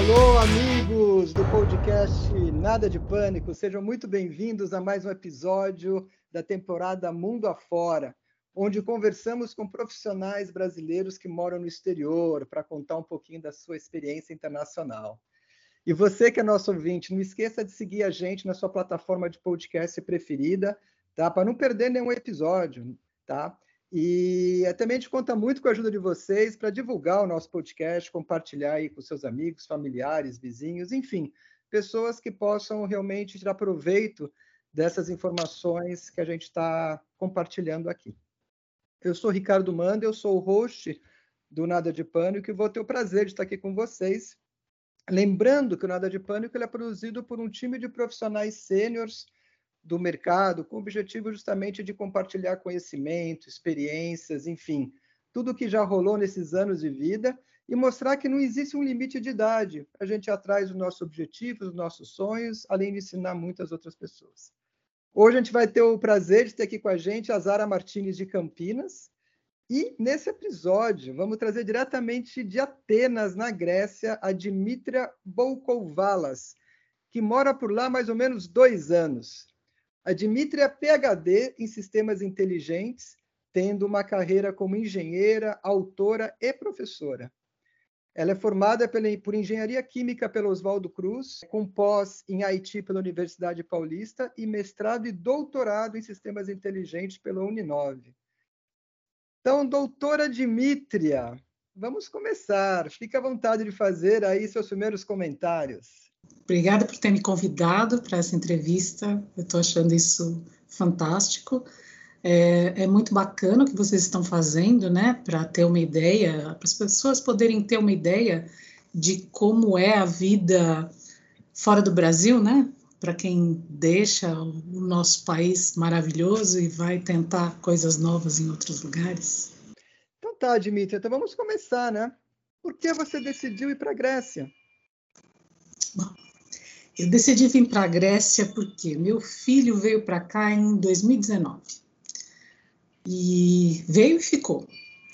Alô, amigos do podcast Nada de Pânico, sejam muito bem-vindos a mais um episódio da temporada Mundo Afora, onde conversamos com profissionais brasileiros que moram no exterior para contar um pouquinho da sua experiência internacional. E você que é nosso ouvinte, não esqueça de seguir a gente na sua plataforma de podcast preferida, tá? Para não perder nenhum episódio, tá? E também a gente conta muito com a ajuda de vocês para divulgar o nosso podcast, compartilhar aí com seus amigos, familiares, vizinhos, enfim, pessoas que possam realmente tirar proveito dessas informações que a gente está compartilhando aqui. Eu sou Ricardo Manda, eu sou o host do Nada de Pânico e vou ter o prazer de estar aqui com vocês. Lembrando que o Nada de Pânico é produzido por um time de profissionais sêniores do mercado, com o objetivo justamente de compartilhar conhecimento, experiências, enfim, tudo que já rolou nesses anos de vida e mostrar que não existe um limite de idade. A gente ir atrás dos nossos objetivos, dos nossos sonhos, além de ensinar muitas outras pessoas. Hoje a gente vai ter o prazer de ter aqui com a gente a Zara Martins de Campinas. E nesse episódio, vamos trazer diretamente de Atenas, na Grécia, a Dimitra Boukouvalas, que mora por lá mais ou menos dois anos. A Dimitri é PhD em sistemas inteligentes, tendo uma carreira como engenheira, autora e professora. Ela é formada por engenharia química pelo Oswaldo Cruz, com pós em Haiti pela Universidade Paulista e mestrado e doutorado em sistemas inteligentes pela Uninove. Então, doutora Dimitria, vamos começar. Fique à vontade de fazer aí seus primeiros comentários. Obrigada por ter me convidado para essa entrevista. Eu estou achando isso fantástico. É, é, muito bacana o que vocês estão fazendo, né, para ter uma ideia, para as pessoas poderem ter uma ideia de como é a vida fora do Brasil, né, para quem deixa o nosso país maravilhoso e vai tentar coisas novas em outros lugares. Então tá, Dimitri, então vamos começar, né? Por que você decidiu ir para a Grécia? Bom, eu decidi vir para a Grécia porque meu filho veio para cá em 2019. E veio e ficou.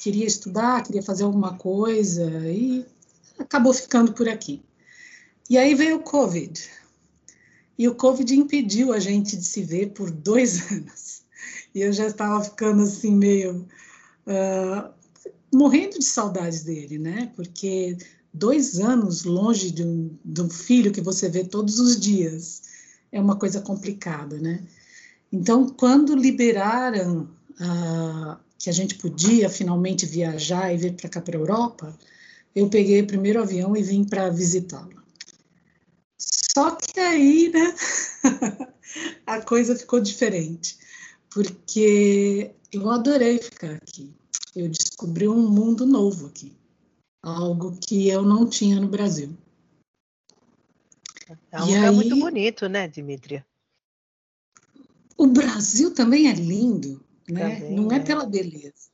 Queria estudar, queria fazer alguma coisa e acabou ficando por aqui. E aí veio o Covid. E o Covid impediu a gente de se ver por dois anos. E eu já estava ficando assim meio uh, morrendo de saudades dele, né? Porque dois anos longe de um, de um filho que você vê todos os dias é uma coisa complicada, né? Então, quando liberaram ah, que a gente podia finalmente viajar e vir para cá para a Europa, eu peguei o primeiro avião e vim para visitá-lo. Só que aí, né, a coisa ficou diferente, porque eu adorei ficar aqui. Eu descobri um mundo novo aqui algo que eu não tinha no Brasil. É um lugar aí, muito bonito, né, Dimitria? O Brasil também é lindo, né? Também não é, é pela beleza,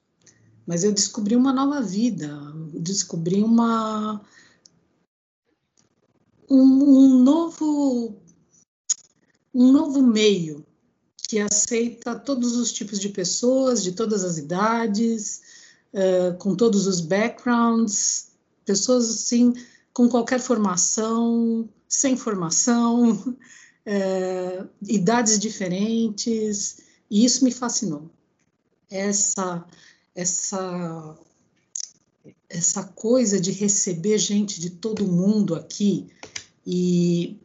mas eu descobri uma nova vida, descobri uma um, um novo um novo meio que aceita todos os tipos de pessoas, de todas as idades, uh, com todos os backgrounds, pessoas assim, com qualquer formação, sem formação, uh, idades diferentes, e isso me fascinou. Essa, essa, essa coisa de receber gente de todo mundo aqui e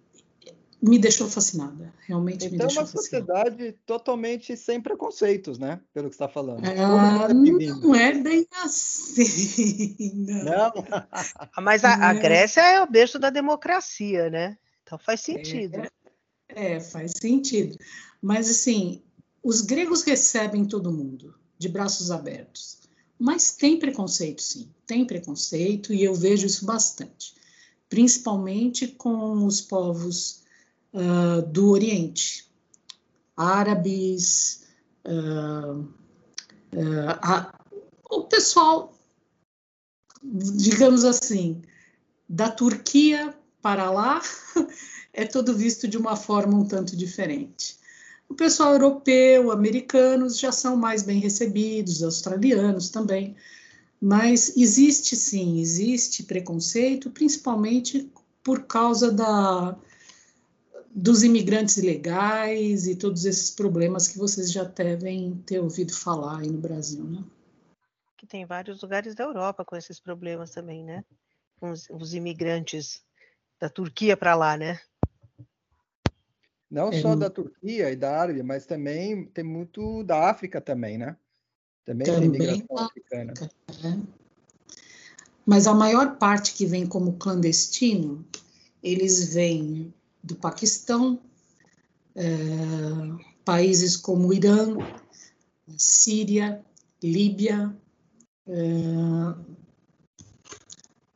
me deixou fascinada, realmente então, me deixou Então, uma sociedade totalmente sem preconceitos, né? Pelo que você está falando. Ah, não é bem assim. Não. não? Mas a, a, Grécia é o berço da democracia, né? Então faz sentido. É, é, faz sentido. Mas, assim, os gregos recebem todo mundo de braços abertos. Mas tem preconceito, sim. Tem preconceito, e eu vejo isso bastante. Principalmente com os povos uh, do Oriente, árabes, uh, uh, o pessoal, digamos assim, da Turquia para lá é todo visto de uma forma um tanto diferente. O pessoal europeu, americanos já são mais bem recebidos, australianos também, mas existe sim, existe preconceito, principalmente por causa da, dos imigrantes ilegais e todos esses problemas que vocês já devem ter ouvido falar aí no Brasil, né? Que tem vários lugares da Europa com esses problemas também, né? Os, os imigrantes da Turquia para lá, né? Não é. só da Turquia e da Árabe, mas também tem muito da África também, né? Também, também tem imigração africana. É. Mas a maior parte que vem como clandestino, eles vêm do Paquistão, é, países como Irã, Síria, Líbia. É,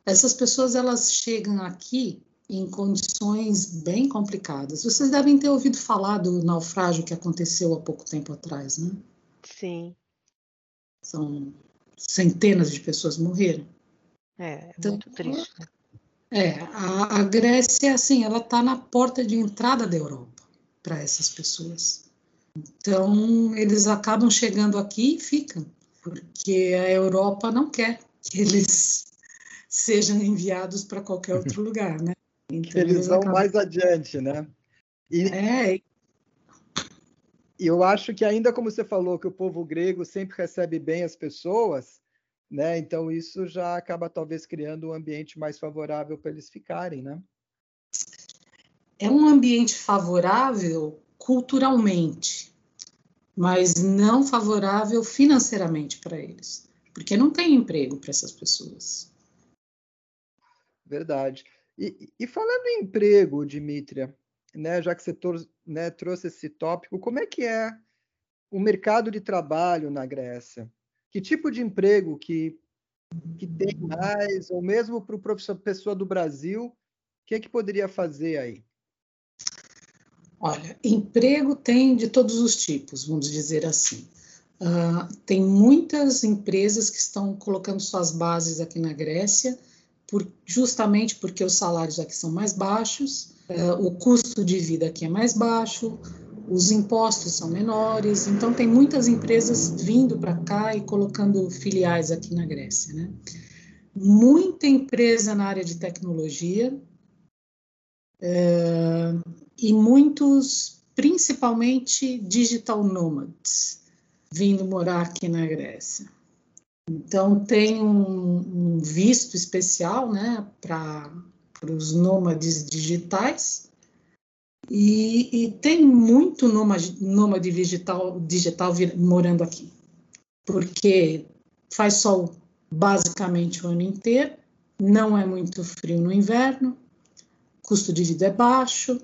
essas pessoas elas chegam aqui em condições bem complicadas. Vocês devem ter ouvido falar do naufrágio que aconteceu há pouco tempo atrás, né? Sim. São centenas de pessoas morreram. É, é então, muito triste. Né? É, a, a Grécia, assim, ela está na porta de entrada da Europa para essas pessoas. Então, eles acabam chegando aqui e ficam, porque a Europa não quer que eles sejam enviados para qualquer outro lugar, né? Então, eles, eles vão acabam... mais adiante, né? E, é. eu acho que ainda como você falou que o povo grego sempre recebe bem as pessoas, né? Então isso já acaba talvez criando um ambiente mais favorável para eles ficarem, né? É um ambiente favorável culturalmente, mas não favorável financeiramente para eles, porque não tem emprego para essas pessoas. Verdade. E, e, falando em emprego, Dimitria, né, já que você né, trouxe esse tópico, como é que é o mercado de trabalho na Grécia? Que tipo de emprego que, que tem mais, ou mesmo para o pessoa do Brasil, o que, é que poderia fazer aí? Olha, emprego tem de todos os tipos, vamos dizer assim. Uh, tem muitas empresas que estão colocando suas bases aqui na Grécia, por, justamente porque os salários aqui são mais baixos, uh, o custo de vida aqui é mais baixo, os impostos são menores, então tem muitas empresas vindo para cá e colocando filiais aqui na Grécia, né? Muita empresa na área de tecnologia é, e muitos, principalmente digital nomads, vindo morar aqui na Grécia. Então tem um, um visto especial, né, para os nômades digitais e, e tem muito nômade, nômade digital, digital morando aqui, porque faz sol basicamente o ano inteiro, não é muito frio no inverno, custo de vida é baixo,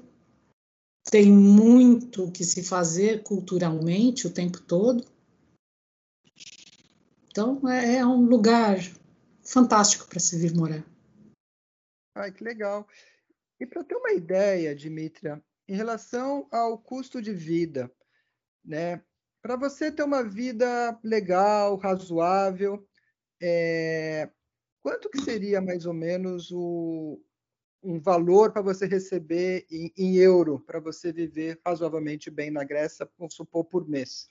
tem muito que se fazer culturalmente o tempo todo. Então é, é um lugar fantástico para se vir morar. Ai, que legal. E para ter uma ideia, Dimitra, em relação ao custo de vida, né? Para você ter uma vida legal, razoável, é... quanto que seria mais ou menos o, um valor para você receber em, em euro para você viver razoavelmente bem na Grécia, vamos supor, por mês?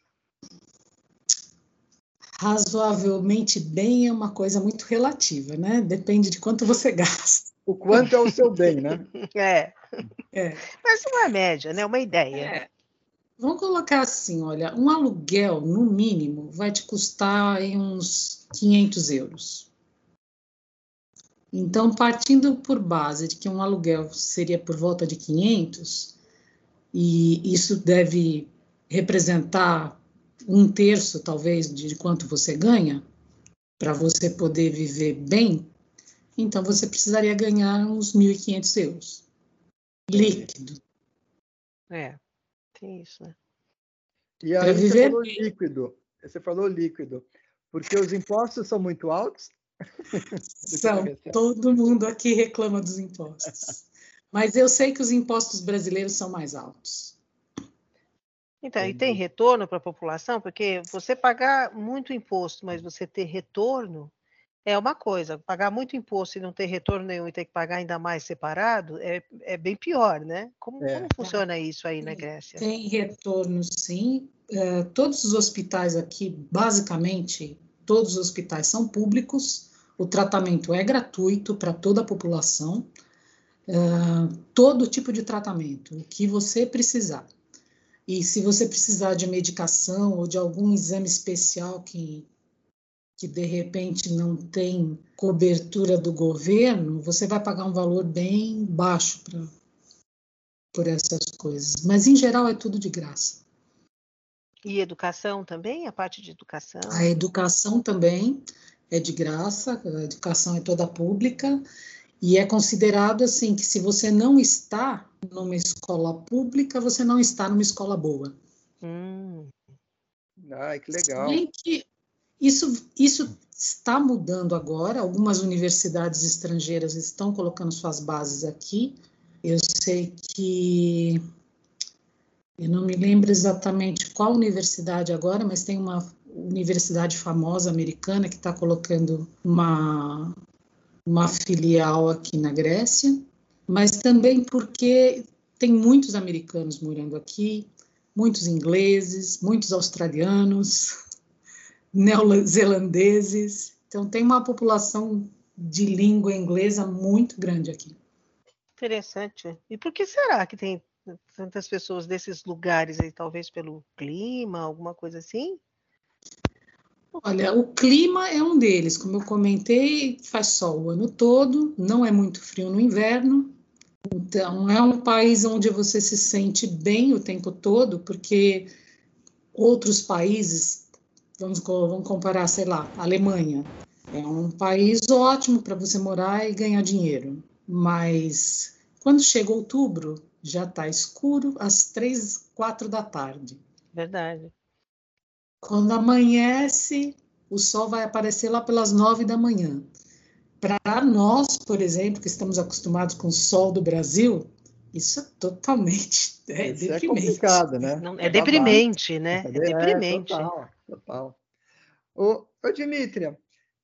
Razoavelmente bem é uma coisa muito relativa, né? Depende de quanto você gasta. O quanto é o seu bem, né? É. É. Mas uma média, né? Uma ideia. É. Vamos colocar assim, olha, um aluguel, no mínimo, vai te custar em uns 500 euros. Então, partindo por base de que um aluguel seria por volta de 500, e isso deve representar um terço, talvez, de quanto você ganha, para você poder viver bem, então você precisaria ganhar uns 1.500 euros líquido. É, tem isso, né? E aí você falou líquido, você falou líquido, porque os impostos são muito altos? São, todo mundo aqui reclama dos impostos. Mas eu sei que os impostos brasileiros são mais altos. Então, e tem retorno para a população? Porque você pagar muito imposto, mas você ter retorno, é uma coisa, pagar muito imposto e não ter retorno nenhum e ter que pagar ainda mais separado é, é bem pior, né? Como, é. como funciona isso aí na Grécia? Tem retorno, sim. Uh, todos os hospitais aqui, basicamente, todos os hospitais são públicos, o tratamento é gratuito para toda a população. uh, todo tipo de tratamento, o que você precisar. E se você precisar de medicação ou de algum exame especial que, que de repente não tem cobertura do governo, você vai pagar um valor bem baixo pra, por essas coisas. Mas em geral é tudo de graça. E educação também? A parte de educação? A educação também é de graça, a educação é toda pública. E é considerado assim que se você não está numa escola pública, você não está numa escola boa. Hum. Ai, que legal. que isso, isso está mudando agora. Algumas universidades estrangeiras estão colocando suas bases aqui. Eu sei que eu não me lembro exatamente qual universidade agora, mas tem uma universidade famosa americana que está colocando uma, uma filial aqui na Grécia, mas também porque tem muitos americanos morando aqui, muitos ingleses, muitos australianos, neozelandeses. Então, tem uma população de língua inglesa muito grande aqui. Interessante. E por que será que tem tantas pessoas desses lugares aí, talvez pelo clima, alguma coisa assim? Olha, o clima é um deles, como eu comentei, faz sol o ano todo, não é muito frio no inverno, então é um país onde você se sente bem o tempo todo, porque outros países, vamos, vamos comparar, sei lá, Alemanha, é um país ótimo para você morar e ganhar dinheiro, mas quando chega outubro, já está escuro às três, quatro da tarde. Verdade. Quando amanhece, o sol vai aparecer lá pelas nove da manhã. Para nós, por exemplo, que estamos acostumados com o sol do Brasil, isso é totalmente é isso é deprimente. É complicado, né? Não, é deprimente, né? É, é deprimente. É, total, total. Ô, ô Dimitria,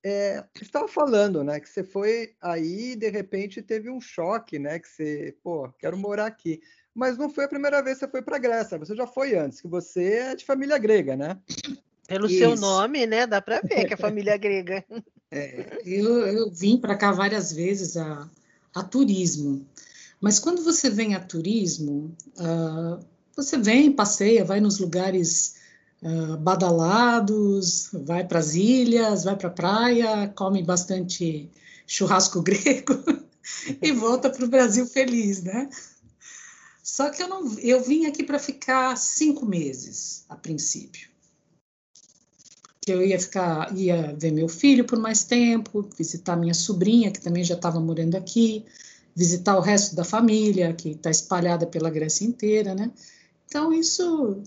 é, você estava falando, né, que você foi aí e de repente teve um choque, né, que você, pô, quero morar aqui. Mas não foi a primeira vez que você foi para a Grécia, você já foi antes, que você é de família grega, né? Pelo Isso. seu nome, né, dá para ver que é família grega. É, eu, eu vim para cá várias vezes a, a turismo, mas quando você vem a turismo, uh, você vem, passeia, vai nos lugares uh, badalados, vai para as ilhas, vai para a praia, come bastante churrasco grego e volta para o Brasil feliz, né? Só que eu não, eu vim aqui para ficar cinco meses a princípio. Que eu ia ficar, ia ver meu filho por mais tempo, visitar minha sobrinha que também já estava morando aqui, visitar o resto da família que está espalhada pela Grécia inteira, né? Então isso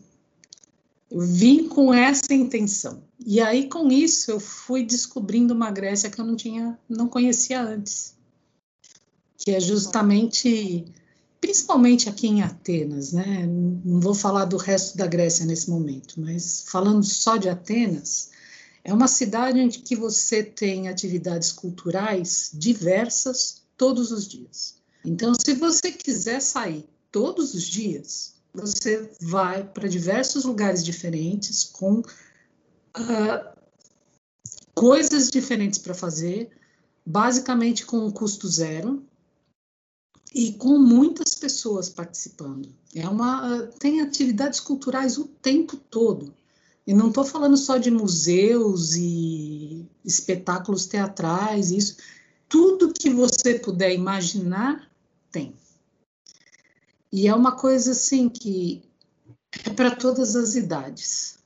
vim com essa intenção. E aí, com isso, eu fui descobrindo uma Grécia que eu não tinha, não conhecia antes. Que é justamente, principalmente aqui em Atenas, né? Não vou falar do resto da Grécia nesse momento, mas falando só de Atenas, é uma cidade onde que você tem atividades culturais diversas todos os dias. Então, se você quiser sair todos os dias, você vai para diversos lugares diferentes, com uh, coisas diferentes para fazer, basicamente com um custo zero e com muitas pessoas participando. É uma tem atividades culturais o tempo todo. E não estou falando só de museus e espetáculos teatrais, isso. Tudo que você puder imaginar, tem. E é uma coisa assim que é para todas as idades.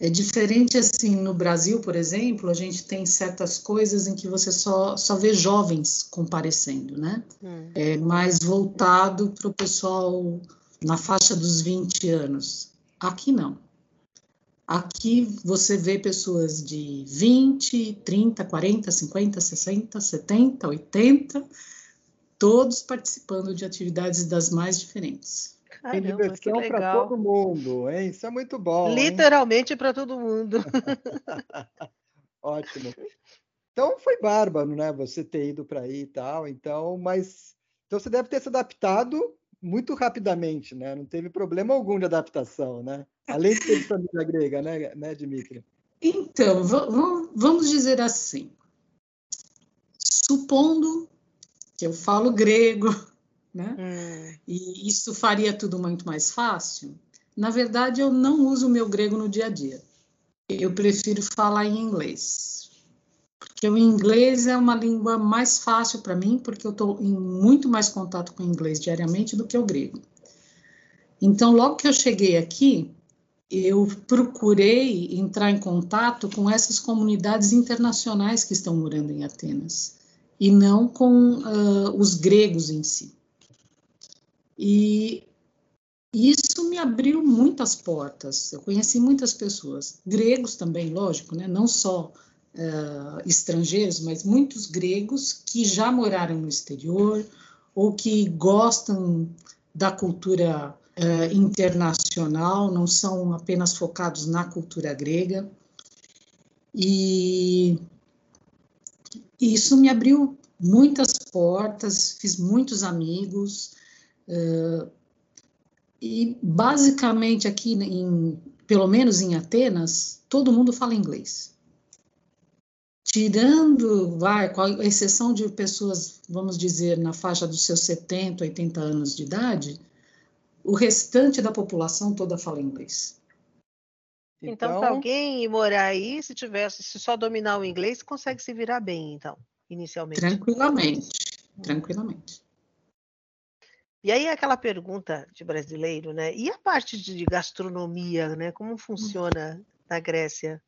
É diferente assim no Brasil, por exemplo, a gente tem certas coisas em que você só, só vê jovens comparecendo, né? Hum. É mais voltado para o pessoal na faixa dos 20 anos. Aqui não. Aqui você vê pessoas de 20, 30, 40, 50, 60, 70, 80 todos participando de atividades das mais diferentes. Caramba, Tem diversão para todo mundo, hein? Isso é muito bom. Literalmente para todo mundo. Ótimo. Então foi bárbaro, né? Você ter ido para aí e tal. Então, mas então você deve ter se adaptado muito rapidamente, né? Não teve problema algum de adaptação, né? Além de ter família grega, né, né Dimitri? Então, vamos dizer assim. Supondo que eu falo grego, né? Hum. E isso faria tudo muito mais fácil. Na verdade, eu não uso o meu grego no dia a dia. Eu prefiro falar em inglês. Porque o inglês é uma língua mais fácil para mim, porque eu estou em muito mais contato com o inglês diariamente do que o grego. Então, logo que eu cheguei aqui, eu procurei entrar em contato com essas comunidades internacionais que estão morando em Atenas, e não com uh, os gregos em si. E isso me abriu muitas portas. Eu conheci muitas pessoas, gregos também, lógico, né? não só uh, estrangeiros, mas muitos gregos que já moraram no exterior ou que gostam da cultura uh, internacional, não são apenas focados na cultura grega. E isso me abriu muitas portas, fiz muitos amigos. Uh, e basicamente aqui, em, pelo menos em Atenas, todo mundo fala inglês. Tirando, vai, com a exceção de pessoas, vamos dizer, na faixa dos seus 70, 80 anos de idade, o restante da população toda fala inglês. Então, então para alguém morar aí, se tivesse, se só dominar o inglês, consegue se virar bem, então, inicialmente. Tranquilamente, tranquilamente. E aí aquela pergunta de brasileiro, né? E a parte de gastronomia, né? Como funciona na Grécia?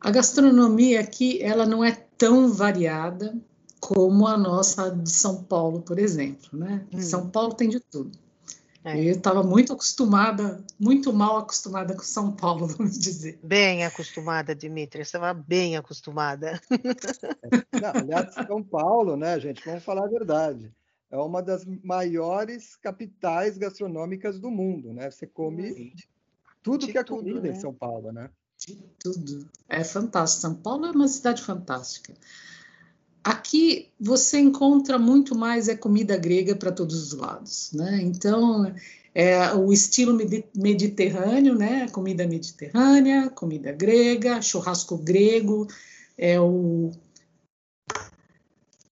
A gastronomia aqui, ela não é tão variada como a nossa de São Paulo, por exemplo, né? Hum. São Paulo tem de tudo. É. Eu estava muito acostumada, muito mal acostumada com São Paulo, vamos dizer. Bem acostumada, Dimitri, estava bem acostumada. É, não, aliás, São Paulo, né, gente? Vamos falar a verdade. É uma das maiores capitais gastronômicas do mundo, né? Você come tudo De que é tudo, comida né? em São Paulo, né? De tudo. É fantástico. São Paulo é uma cidade fantástica. Aqui você encontra muito mais é comida grega para todos os lados, né? Então é o estilo mediterrâneo, né? Comida mediterrânea, comida grega, churrasco grego, é o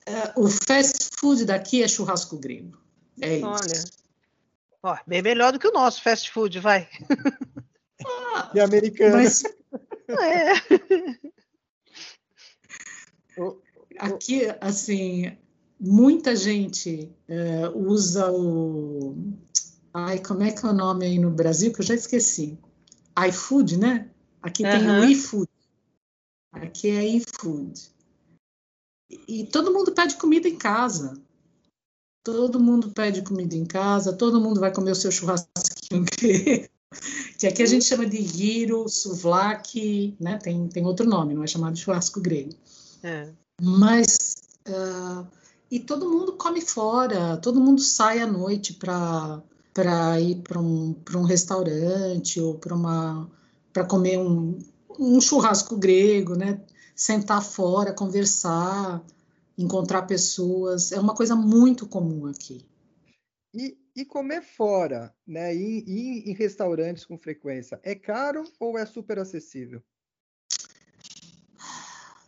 é, o fast food daqui é churrasco grego. É isso. Olha, ó, bem melhor do que o nosso fast food, vai. Ah, e americano. Mas... É. aqui, assim, muita gente é, usa o. Ai, como é que é o nome aí no Brasil? Que eu já esqueci. iFood, né? Aqui tem o iFood. Aqui é iFood. E todo mundo pede comida em casa. Todo mundo pede comida em casa, todo mundo vai comer o seu churrasquinho grego, que aqui a gente chama de giro, souvlaki, né? Tem, tem outro nome, não é chamado de churrasco grego. É. Mas uh, e todo mundo come fora, todo mundo sai à noite para para ir para um, um restaurante ou para uma para comer um, um churrasco grego, né? Sentar fora, conversar, encontrar pessoas, é uma coisa muito comum aqui. E, e comer fora, né? Ir, ir em restaurantes com frequência, é caro ou é super acessível?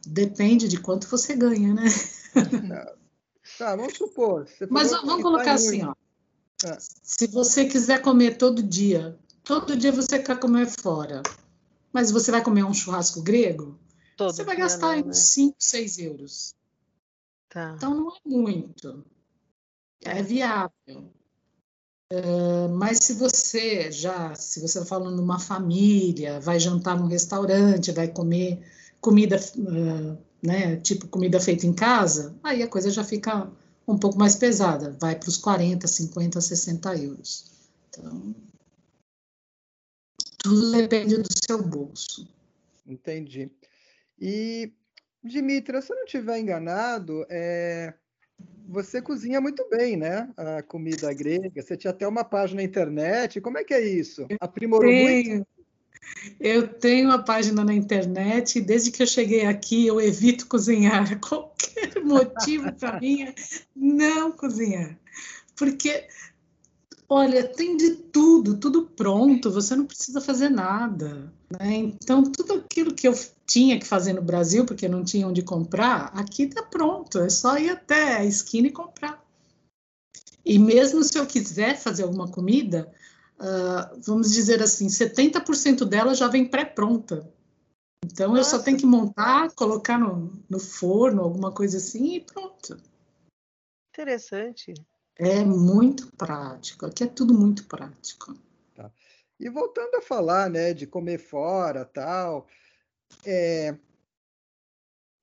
Depende de quanto você ganha, né? Tá, tá vamos supor. Mas vamos colocar assim, ó. Ah. Se você quiser comer todo dia, todo dia você quer comer fora, mas você vai comer um churrasco grego, todo você vai gastar não, né? 5, 6 euros. Tá. Então não é muito. É viável. Uh, mas se você já, se você está falando numa família, vai jantar num restaurante, vai comer comida, uh, né, tipo comida feita em casa, aí a coisa já fica um pouco mais pesada, vai para os 40, 50, 60 euros. Então, tudo depende do seu bolso. Entendi. E, Dimitra, se eu não estiver enganado, é... você cozinha muito bem, né? A comida grega. Você tinha até uma página na internet. Como é que é isso? Aprimorou muito? Eu tenho uma página na internet e desde que eu cheguei aqui eu evito cozinhar. Qualquer motivo para mim é não cozinhar. Porque Olha, tem de tudo, tudo pronto, você não precisa fazer nada. Né? Então, tudo aquilo que eu tinha que fazer no Brasil, porque não tinha onde comprar, aqui está pronto, é só ir até a esquina e comprar. E mesmo se eu quiser fazer alguma comida, uh, vamos dizer assim, 70% dela já vem pré-pronta. Então Nossa. eu só tenho que montar, colocar no, no forno, alguma coisa assim e pronto. Interessante. É muito prático. Aqui é tudo muito prático. Tá. E voltando a falar, né, de comer fora, tal, é,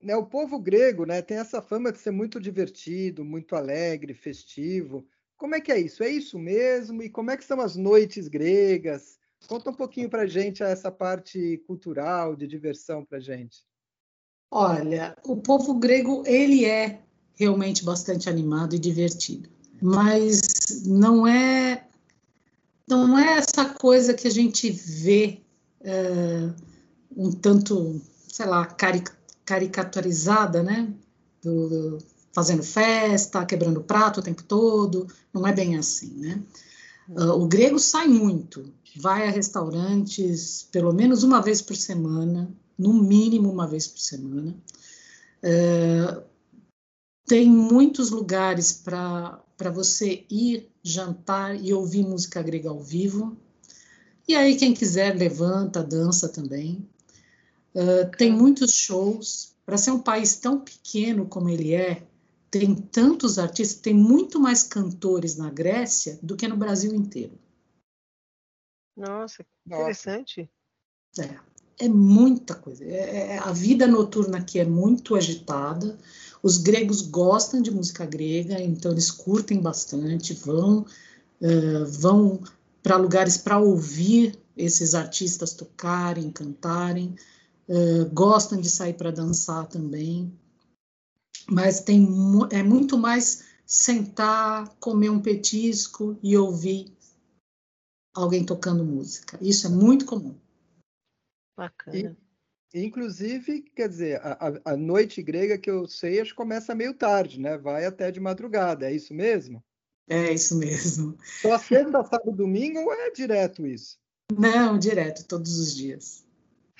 né, o povo grego, né, tem essa fama de ser muito divertido, muito alegre, festivo. Como é que é isso? É isso mesmo? E como é que são as noites gregas? Conta um pouquinho para gente essa parte cultural de diversão para gente. Olha, o povo grego ele é realmente bastante animado e divertido, mas não é não é essa coisa que a gente vê é, um tanto, sei lá, caric caricaturizada, né? Do, fazendo festa, quebrando prato o tempo todo, não é bem assim, né? Uh, o grego sai muito, vai a restaurantes pelo menos uma vez por semana, no mínimo uma vez por semana. Uh, tem muitos lugares para você ir jantar e ouvir música grega ao vivo. E aí, quem quiser, levanta, dança também. Uh, tem muitos shows. Para ser um país tão pequeno como ele é, tem tantos artistas, tem muito mais cantores na Grécia do que no Brasil inteiro. Nossa, interessante. É, é muita coisa. É, é, a vida noturna aqui é muito agitada. Os gregos gostam de música grega, então eles curtem bastante, vão, uh, vão para lugares para ouvir esses artistas tocarem, cantarem, uh, gostam de sair para dançar também mas tem é muito mais sentar, comer um petisco e ouvir alguém tocando música. Isso é muito comum. Bacana. E, inclusive, quer dizer, a, a, noite grega que eu sei, acho que começa meio tarde, né? Vai até de madrugada, é isso mesmo? É isso mesmo. Só sexta, sábado, domingo ou é direto isso? Não, direto, todos os dias.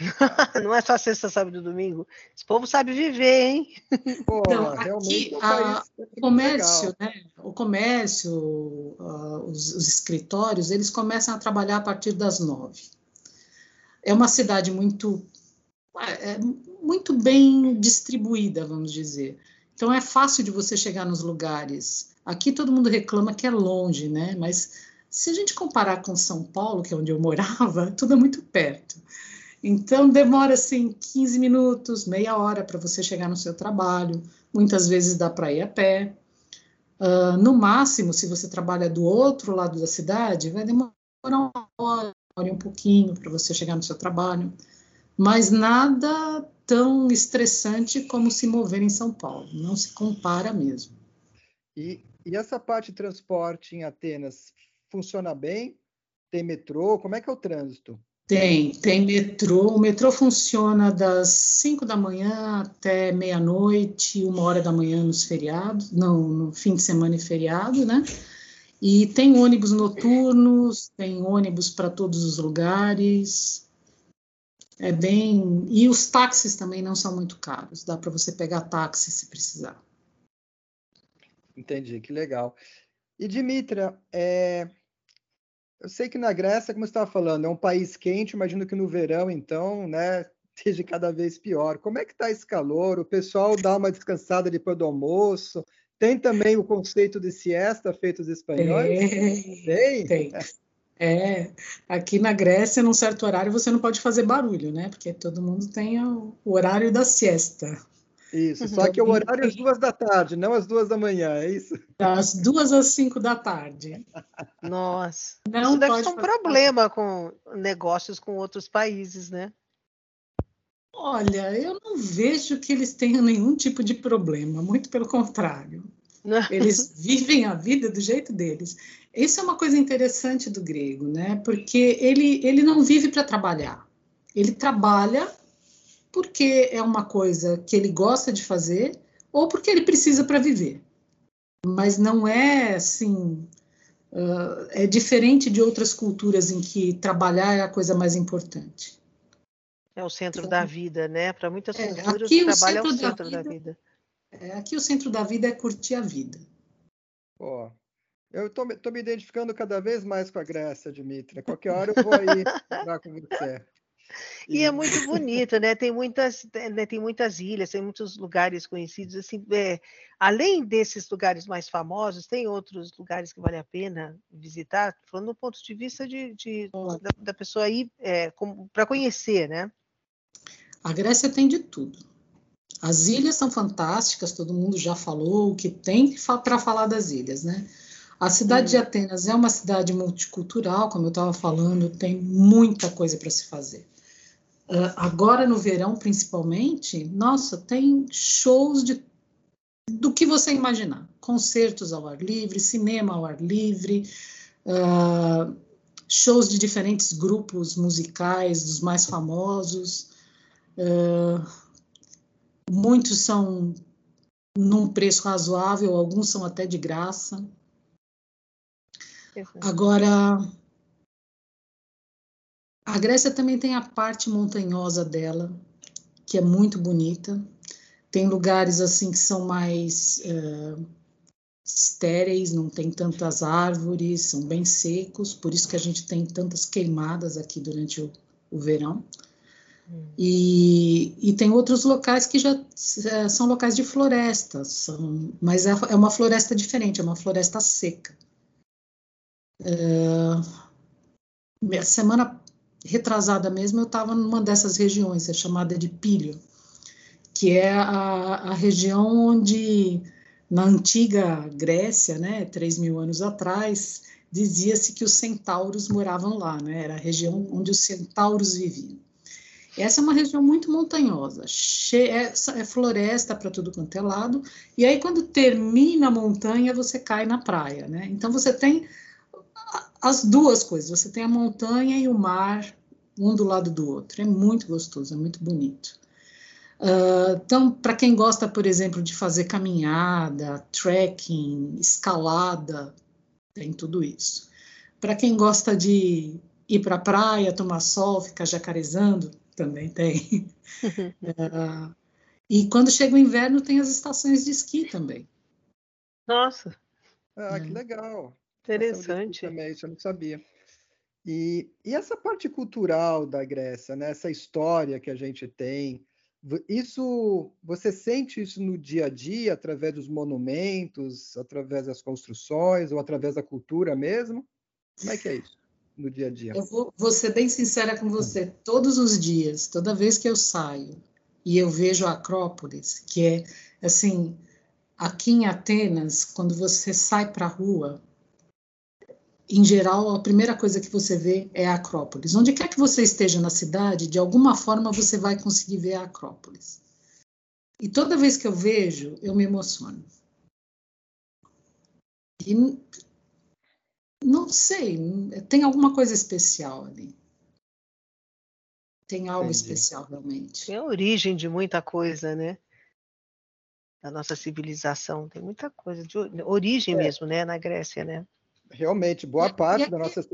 não é só sexta, sábado e domingo. Esse povo sabe viver, hein? Pô, não, aqui, a, o comércio, né? O comércio, uh, os, os, escritórios, eles começam a trabalhar a partir das nove. É uma cidade muito, é, muito bem distribuída, vamos dizer. Então é fácil de você chegar nos lugares. Aqui todo mundo reclama que é longe, né? Mas se a gente comparar com São Paulo, que é onde eu morava, tudo é muito perto. Então, demora assim 15 minutos, meia hora para você chegar no seu trabalho. Muitas vezes dá para ir a pé. Uh, no máximo, se você trabalha do outro lado da cidade, vai demorar uma hora, um pouquinho para você chegar no seu trabalho. Mas nada tão estressante como se mover em São Paulo. Não se compara mesmo. E, e essa parte de transporte em Atenas funciona bem? Tem metrô? Como é que é o trânsito? Tem, tem metrô. O metrô funciona das 5 da manhã até meia-noite, uma hora da manhã nos feriados, não, no fim de semana e feriado, né? E tem ônibus noturnos, tem ônibus para todos os lugares. É bem. E os táxis também não são muito caros, dá para você pegar táxi se precisar. Entendi, que legal. E Dimitra, é, eu sei que na Grécia, como você estava falando, é um país quente, imagino que no verão, então, né, esteja cada vez pior. Como é que está esse calor? O pessoal dá uma descansada depois do almoço? Tem também o conceito de siesta feito os espanhóis? Tem, tem. É, aqui na Grécia, num certo horário, você não pode fazer barulho, né? Porque todo mundo tem o horário da siesta. Isso, só que o horário é às duas da tarde, não às duas da manhã, é isso? Das duas às cinco da tarde. Nossa, não isso deve ser um problema com negócios com outros países, né? Olha, eu não vejo que eles tenham nenhum tipo de problema, muito pelo contrário. Eles vivem a vida do jeito deles. Isso é uma coisa interessante do grego, né? Porque ele, ele não vive para trabalhar. Ele trabalha porque é uma coisa que ele gosta de fazer ou porque ele precisa para viver. Mas não é assim uh, é diferente de outras culturas em que trabalhar é a coisa mais importante. É o centro então, da vida, né? Para muitas é, culturas, o trabalho é o centro da vida. Da vida. É, aqui o centro da vida é curtir a vida. Pô, eu estou me identificando cada vez mais com a Grécia, Dmitry. Qualquer hora eu vou aí falar com você. E, é muito bonito, né? Tem muitas, né? tem muitas ilhas, tem muitos lugares conhecidos. Assim, é, além desses lugares mais famosos, tem outros lugares que vale a pena visitar, falando do ponto de vista de, de da, da, pessoa ir é, para conhecer, né? A Grécia tem de tudo. As ilhas são fantásticas, todo mundo já falou o que tem para falar das ilhas, né? A cidade hum. de Atenas é uma cidade multicultural, como eu estava falando, tem muita coisa para se fazer. Uh, agora no verão, principalmente, nossa, tem shows de do que você imaginar, concertos ao ar livre, cinema ao ar livre, uh, shows de diferentes grupos musicais, dos mais famosos. Uh, muitos são num preço razoável, alguns são até de graça. Agora, a Grécia também tem a parte montanhosa dela, que é muito bonita. Tem lugares assim que são mais uh, estéreis, não tem tantas árvores, são bem secos, por isso que a gente tem tantas queimadas aqui durante o, o verão. Hum. E, e, tem outros locais que já é, são locais de floresta, são, mas é, é uma floresta diferente, é uma floresta seca. Uh, semana retrasada mesmo, eu estava numa dessas regiões, é chamada de Pílio, que é a, a região onde, na antiga Grécia, né, 3 mil anos atrás, dizia-se que os centauros moravam lá, né, era a região onde os centauros viviam. Essa é uma região muito montanhosa, cheia, é, é floresta para tudo quanto é lado, e aí quando termina a montanha, você cai na praia, né? Então você tem as duas coisas. Você tem a montanha e o mar, um do lado do outro. É muito gostoso, é muito bonito. Uh, então, para quem gosta, por exemplo, de fazer caminhada, trekking, escalada, tem tudo isso. Para quem gosta de ir para a praia, tomar sol, ficar jacarezando, também tem. uh, e quando chega o inverno, tem as estações de esqui também. Nossa! Ah, que é. legal! Interessante. Também, isso eu não sabia. E, e essa parte cultural da Grécia, né? essa história que a gente tem, isso você sente isso no dia a dia, através dos monumentos, através das construções ou através da cultura mesmo? Como é que é isso no dia a dia? Eu vou, vou ser bem sincera com você. Todos os dias, toda vez que eu saio e eu vejo a Acrópolis, que é assim, aqui em Atenas, quando você sai para a rua, em geral, a primeira coisa que você vê é a Acrópolis. Onde quer que você esteja na cidade, de alguma forma você vai conseguir ver a Acrópolis. E toda vez que eu vejo, eu me emociono. E não sei, tem alguma coisa especial ali. Tem algo Entendi. especial realmente. É a origem de muita coisa, né? Da nossa civilização, tem muita coisa de origem é. mesmo, né, na Grécia, né? Realmente, boa parte da nossa,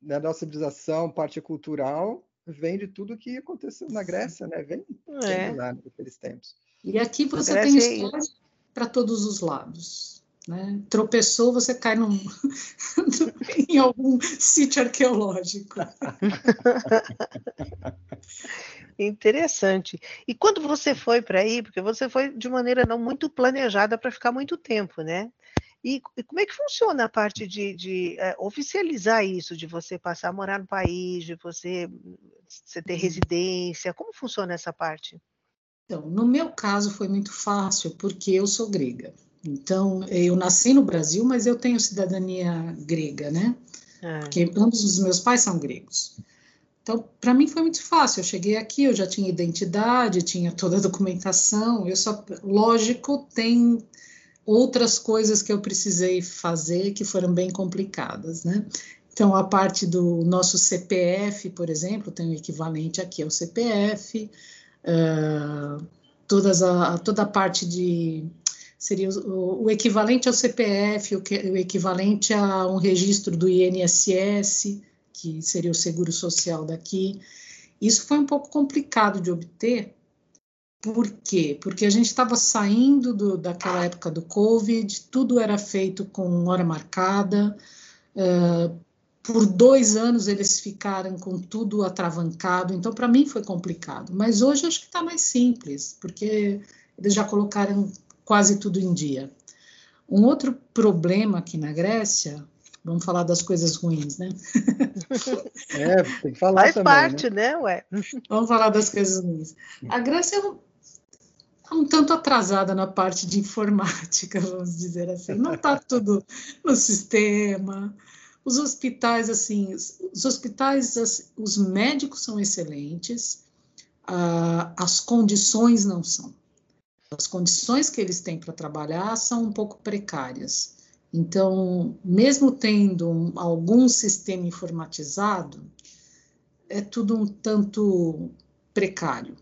da nossa civilização, parte cultural, vem de tudo que aconteceu na Grécia, né? Vem, é. vem lá naqueles tempos. E aqui você tem é história para todos os lados. Né? Tropeçou, você cai num, em algum sítio arqueológico. Interessante. E quando você foi para aí, porque você foi de maneira não muito planejada para ficar muito tempo, né? E, e, como é que funciona a parte de, de é, oficializar isso, de você passar a morar no país, de você, você ter uhum. residência? Como funciona essa parte? Então, no meu caso foi muito fácil, porque eu sou grega. Então, eu nasci no Brasil, mas eu tenho cidadania grega, né? É. Porque ambos os meus pais são gregos. Então, para mim foi muito fácil. Eu cheguei aqui, eu já tinha identidade, tinha toda a documentação. Eu só, lógico, tem outras coisas que eu precisei fazer que foram bem complicadas, né? Então, a parte do nosso CPF, por exemplo, tem o equivalente aqui ao CPF, uh, todas a, toda a parte de seria o, o equivalente ao CPF, o, que, o equivalente a um registro do INSS, que seria o seguro social daqui. Isso foi um pouco complicado de obter, por quê? Porque a gente estava saindo do, daquela época do Covid, tudo era feito com hora marcada. Uh, por dois anos eles ficaram com tudo atravancado, então para mim foi complicado. Mas hoje acho que está mais simples, porque eles já colocaram quase tudo em dia. Um outro problema aqui na Grécia, vamos falar das coisas ruins, né? É, tem que falar Faz também, parte, né? né, ué? Vamos falar das coisas ruins. A Grécia é um, tanto atrasada na parte de informática, vamos dizer assim. Não está tudo no sistema. Os hospitais, assim, os hospitais, os médicos são excelentes, as condições não são. As condições que eles têm para trabalhar são um pouco precárias. Então, mesmo tendo um, algum sistema informatizado, é tudo um tanto precário.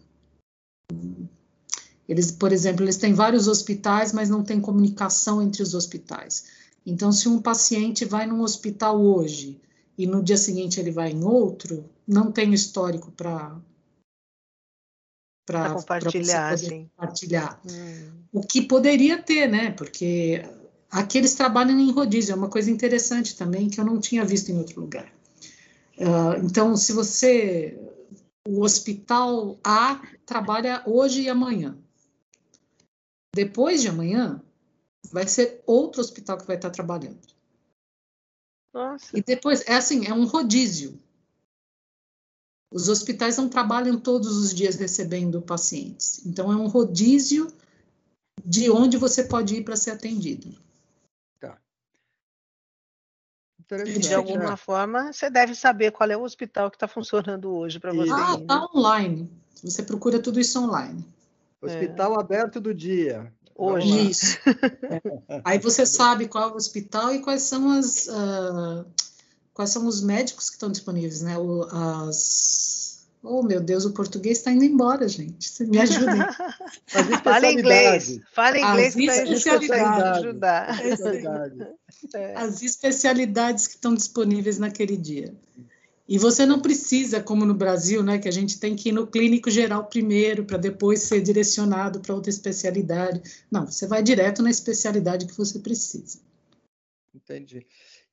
Eles, por exemplo, eles têm vários hospitais, mas não tem comunicação entre os hospitais. Então, se um paciente vai num hospital hoje e no dia seguinte ele vai em outro, não tem histórico para para compartilhar, sim. compartilhar. Hum. O que poderia ter, né? Porque aqui eles trabalham em rodízio, é uma coisa interessante também que eu não tinha visto em outro lugar. Uh, então, se você o hospital A trabalha hoje e amanhã. Depois de amanhã, vai ser outro hospital que vai estar trabalhando. Nossa. E depois, é assim, é um rodízio. Os hospitais não trabalham todos os dias recebendo pacientes. Então, é um rodízio de onde você pode ir para ser atendido. Tá. De alguma forma, você deve saber qual é o hospital que está funcionando hoje para você. Ah, está online. Você procura tudo isso online. Hospital é. aberto do dia. Hoje. Isso. É. Aí você sabe qual é o hospital e quais são as uh, quais são os médicos que estão disponíveis, né? O, as Oh, meu Deus, o português está indo embora, gente. Me ajudem. Fala inglês. Fala inglês para especialidades. ajudar. É. As especialidades que estão disponíveis naquele dia. E você não precisa, como no Brasil, né, que a gente tem que ir no clínico geral primeiro, para depois ser direcionado para outra especialidade. Não, você vai direto na especialidade que você precisa. Entendi.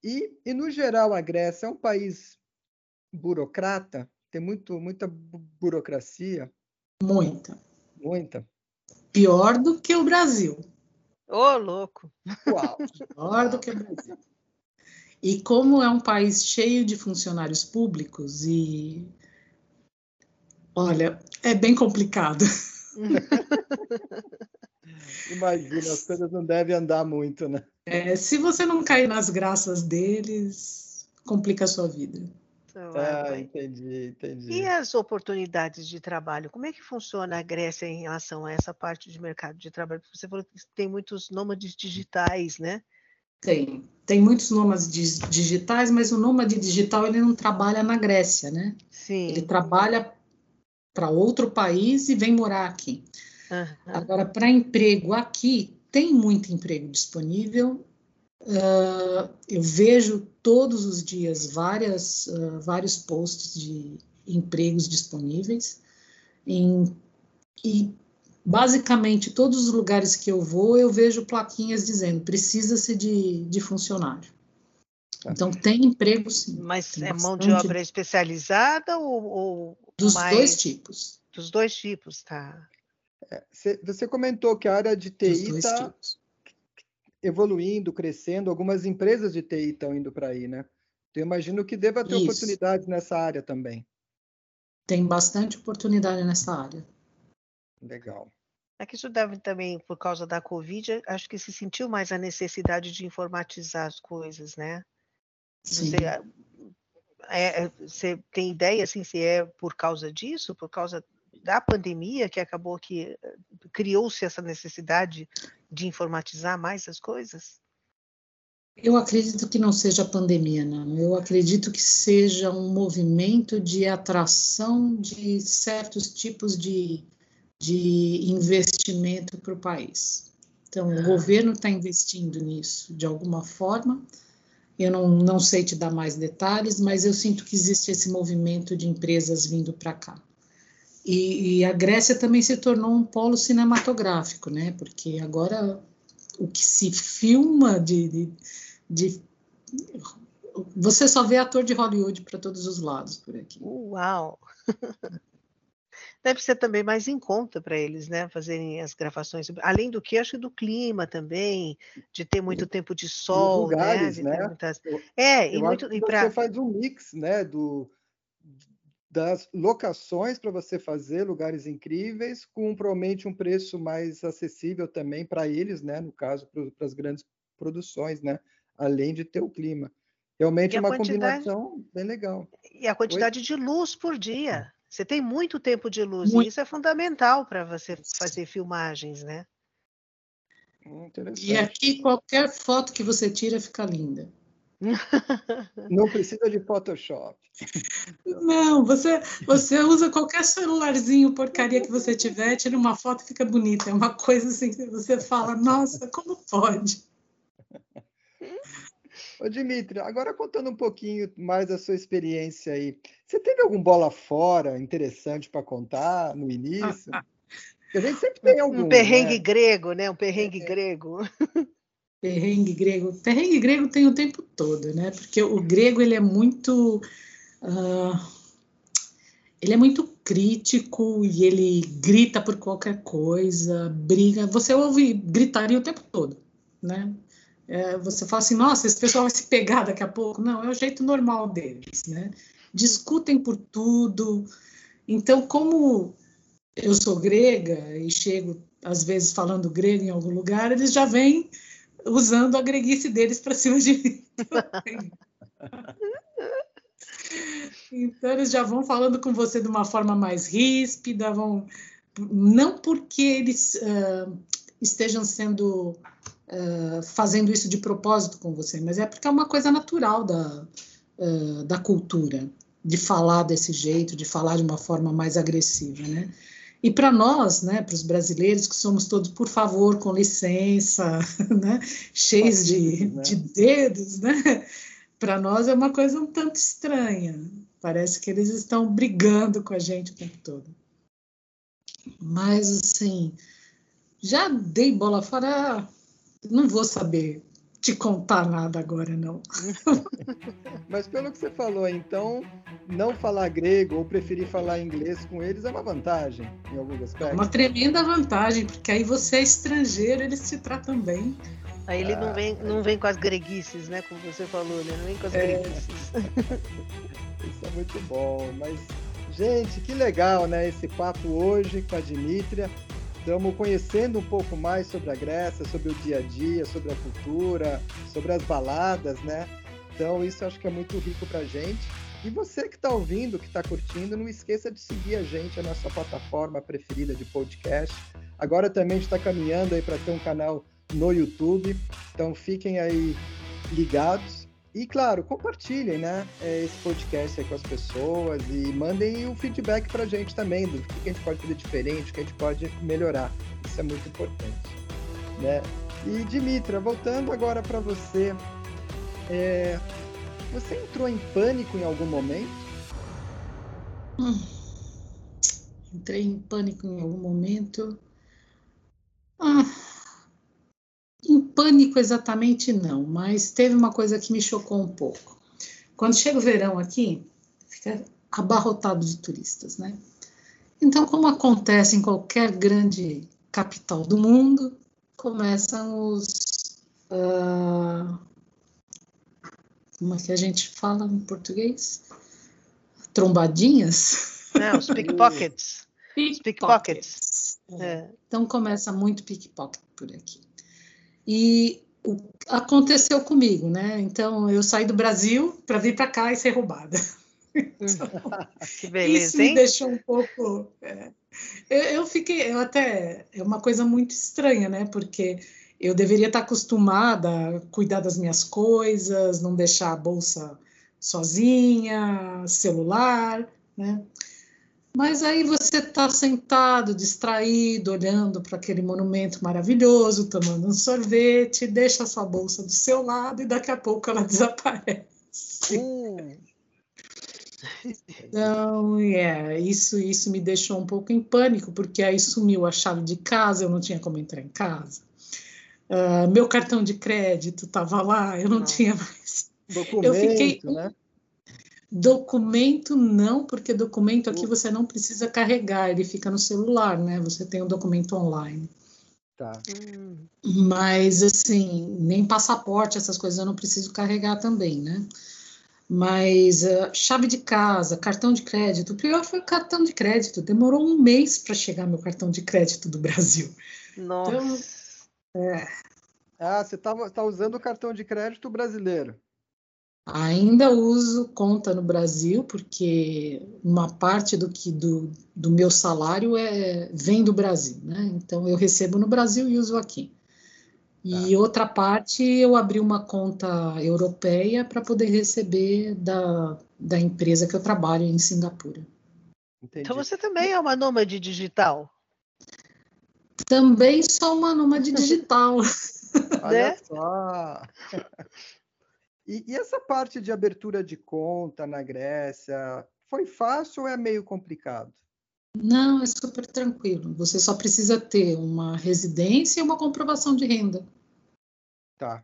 E, e no geral, a Grécia é um país burocrata? Tem muito, muita burocracia? Muita. Muita. Pior do que o Brasil. Ô, oh, louco! Uau! Pior do que o Brasil. E como é um país cheio de funcionários públicos e olha, é bem complicado. Imagina, as coisas não devem andar muito, né? É, se você não cair nas graças deles, complica a sua vida. Ah, entendi, entendi. E as oportunidades de trabalho? Como é que funciona a Grécia em relação a essa parte de mercado de trabalho? Você falou que tem muitos nômades digitais, né? Tem. Tem muitos nômades digitais, mas o nômade digital ele não trabalha na Grécia, né? Sim. Ele trabalha para outro país e vem morar aqui. Uhum. Agora, para emprego aqui, tem muito emprego disponível. Uh, eu vejo todos os dias várias, uh, vários posts de empregos disponíveis. Em, e basicamente todos os lugares que eu vou, eu vejo plaquinhas dizendo precisa-se de, de funcionário. Tá. Então tem emprego sim. Mas é mão de obra especializada ou, ou dos mais... dois tipos? Dos dois tipos, tá. É, você comentou que a área de TI está evoluindo, crescendo, algumas empresas de TI estão indo para aí, né? Então, eu imagino que deva ter Isso. oportunidades nessa área também. Tem bastante oportunidade nessa área. Legal. É que isso deve também, por causa da Covid, acho que se sentiu mais a necessidade de informatizar as coisas, né? Sim. Você, é, é, você tem ideia, assim, se é por causa disso, por causa da pandemia, que acabou que eh, criou-se essa necessidade de informatizar mais as coisas? Eu acredito que não seja a pandemia, não. Eu acredito que seja um movimento de atração de certos tipos de de investimento para o país. Então, o governo está investindo nisso de alguma forma. Eu não, não sei te dar mais detalhes, mas eu sinto que existe esse movimento de empresas vindo para cá. E, e, a Grécia também se tornou um polo cinematográfico, né? Porque agora o que se filma de, de, de você só vê ator de Hollywood para todos os lados por aqui. Uau! Deve ser também mais em conta para eles, né? Fazerem as gravações. Além do que, acho do clima também, de ter muito tempo de sol, né? lugares, né? né? Muitas... É, eu e muito. E pra... Você faz um mix, né? Do, das locações para você fazer lugares incríveis, com provavelmente um preço mais acessível também para eles, né? No caso, para as grandes produções, né? Além de ter o clima. Realmente é uma combinação bem legal. E a quantidade Oi? de luz por dia. Você tem muito tempo de luz, muito. e isso é fundamental para você fazer filmagens, né? Hum, e aqui qualquer foto que você tira fica linda. Não precisa de Photoshop. Não, você, você usa qualquer celularzinho porcaria que você tiver, tira uma foto e fica bonita. É uma coisa assim que você fala, nossa, como pode? Ô, Dimitri, agora contando um pouquinho mais da sua experiência aí. Você teve algum bola fora interessante para contar no início? a gente sempre tem algum. Um perrengue né? grego, né? Um perrengue é. grego. Perrengue grego. Perrengue grego tem o tempo todo, né? Porque o grego ele é muito. Uh, ele é muito crítico e ele grita por qualquer coisa, briga. Você ouve gritaria o tempo todo, né? É, você fala assim, nossa, esse pessoal vai se pegar daqui a pouco. Não, é o jeito normal deles, né? Discutem por tudo. Então, como eu sou grega e chego às vezes falando grego em algum lugar, eles já vêm usando a greguice deles para cima de mim. então eles já vão falando com você de uma forma mais ríspida, vão não porque eles uh, estejam sendo uh, fazendo isso de propósito com você, mas é porque é uma coisa natural da, uh, da cultura de falar desse jeito, de falar de uma forma mais agressiva, né? E para nós, né, para os brasileiros que somos todos, por favor, com licença, né, cheios de, né? de dedos, né, para nós é uma coisa um tanto estranha. Parece que eles estão brigando com a gente o tempo todo. Mas, assim, já dei bola fora, não vou saber te contar nada agora, não. Mas pelo que você falou, então, não falar grego ou preferir falar inglês com eles é uma vantagem, em alguns aspectos. É uma tremenda vantagem, porque aí você é estrangeiro, eles te tratam bem. Aí ele ah, não, vem, não vem com as greguices, né? Como você falou, né? Não vem com as é... greguices. Isso é muito bom, mas... Gente, que legal, né? Esse papo hoje com a Dimítria. Estamos conhecendo um pouco mais sobre a Grécia, sobre o dia a dia, sobre a cultura, sobre as baladas, né? Então, isso acho que é muito rico para gente. E você que está ouvindo, que está curtindo, não esqueça de seguir a gente, a nossa plataforma preferida de podcast. Agora também está caminhando aí para ter um canal no YouTube, então fiquem aí ligados. E claro, compartilhem né, é, esse podcast com as pessoas e mandem o feedback para a gente também do que a gente pode fazer diferente, o que a gente pode melhorar. Isso é muito importante. Né? E Dimitra, voltando agora para você, é, você entrou em pânico em algum momento? Hum, entrei em pânico em algum momento. Ah em pânico exatamente não, mas teve uma coisa que me chocou um pouco. Quando chega o verão aqui, fica abarrotado de turistas, né? Então, como acontece em qualquer grande capital do mundo, começam os. Uh, como é que a gente fala em português? Trombadinhas? Não, os pickpockets. pickpockets. É. Então começa muito pickpocket por aqui. E o, aconteceu comigo, né? Então eu saí do Brasil para vir para cá e ser roubada. Então, que beleza, isso me deixou um pouco. É, eu, eu, fiquei, eu até é uma coisa muito estranha, né? Porque eu deveria estar acostumada a cuidar das minhas coisas, não deixar a bolsa sozinha, celular, né? Mas aí você está sentado, distraído, olhando para aquele monumento maravilhoso, tomando um sorvete, deixa a sua bolsa do seu lado e daqui a pouco ela desaparece. Uh. Então, é, isso, isso me deixou um pouco em pânico, porque aí sumiu a chave de casa, eu não tinha como entrar em casa. Uh, meu cartão de crédito estava lá, eu não, não, tinha mais. Documento, eu fiquei, né? Documento não, porque documento aqui você não precisa carregar, ele fica no celular, né? Você tem o um documento online. Tá. Mas assim, nem passaporte, essas coisas eu não preciso carregar também, né? Mas uh, chave de casa, cartão de crédito, o pior foi o cartão de crédito. Demorou um mês para chegar meu cartão de crédito do Brasil. Nossa. Então, é. Ah, você está tá usando o cartão de crédito brasileiro? Ainda uso conta no Brasil, porque uma parte do que do, do meu salário é, vem do Brasil, né? Então eu recebo no Brasil e uso aqui. E tá. outra parte eu abri uma conta europeia para poder receber da, da empresa que eu trabalho em Singapura. Entendi. Então você também é uma nômade digital? Também sou uma nômade digital. Olha né? só! E, e, essa parte de abertura de conta na Grécia, foi fácil ou é meio complicado? Não, é super tranquilo. Você só precisa ter uma residência e uma comprovação de renda. Tá.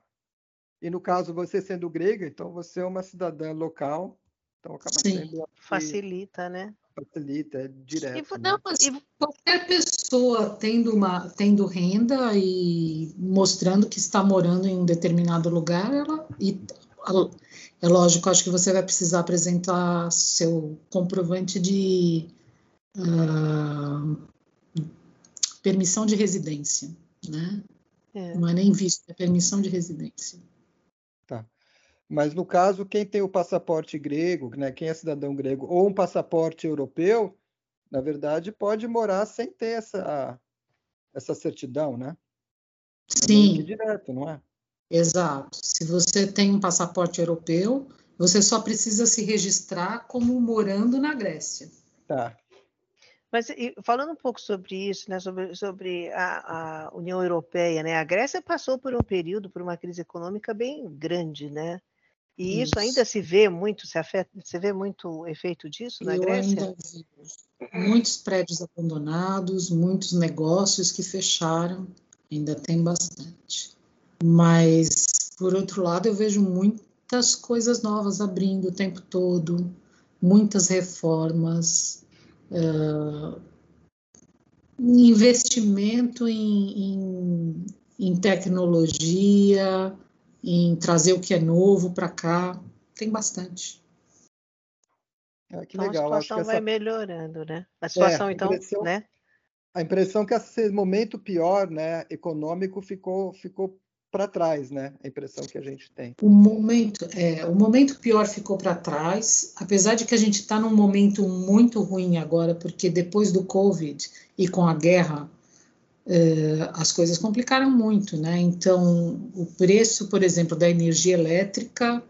E no caso, você sendo grega, então você é uma cidadã local, então acaba Sim. sendo. Facilita, né? Facilita, é direto. E, né? não, mas qualquer pessoa tendo, uma, tendo renda e mostrando que está morando em um determinado lugar, ela, e é lógico, acho que você vai precisar apresentar seu comprovante de uh, permissão de residência, né? É. Não é nem visto, é permissão de residência. Tá. Mas no caso, quem tem o passaporte grego, né, quem é cidadão grego, ou um passaporte europeu, na verdade, pode morar sem ter essa, essa certidão, né? Sim. É direto, não é? Exato. Se você tem um passaporte europeu, você só precisa se registrar como morando na Grécia. Tá. Mas falando um pouco sobre isso, né, sobre, sobre a, a, União Europeia, né, a Grécia passou por um período, por uma crise econômica bem grande, né? E isso, isso ainda se vê muito, se afeta, se vê muito efeito disso na Eu Grécia? Ainda vi muitos prédios abandonados, muitos negócios que fecharam, ainda tem bastante. Mas, por outro lado, eu vejo muitas coisas novas abrindo o tempo todo, muitas reformas, uh, investimento em, em, em tecnologia, em trazer o que é novo para cá, tem bastante. Ah, que então, legal. A situação essa... vai melhorando, né? A situação, é, a então, impressão, né? A impressão que esse momento pior, né, econômico, ficou, ficou para trás, né? A impressão que a gente tem. O momento, é, o momento pior ficou para trás, apesar de que a gente está num momento muito ruim agora, porque depois do Covid e com a guerra, é, as coisas complicaram muito, né? Então, o preço, por exemplo, da energia elétrica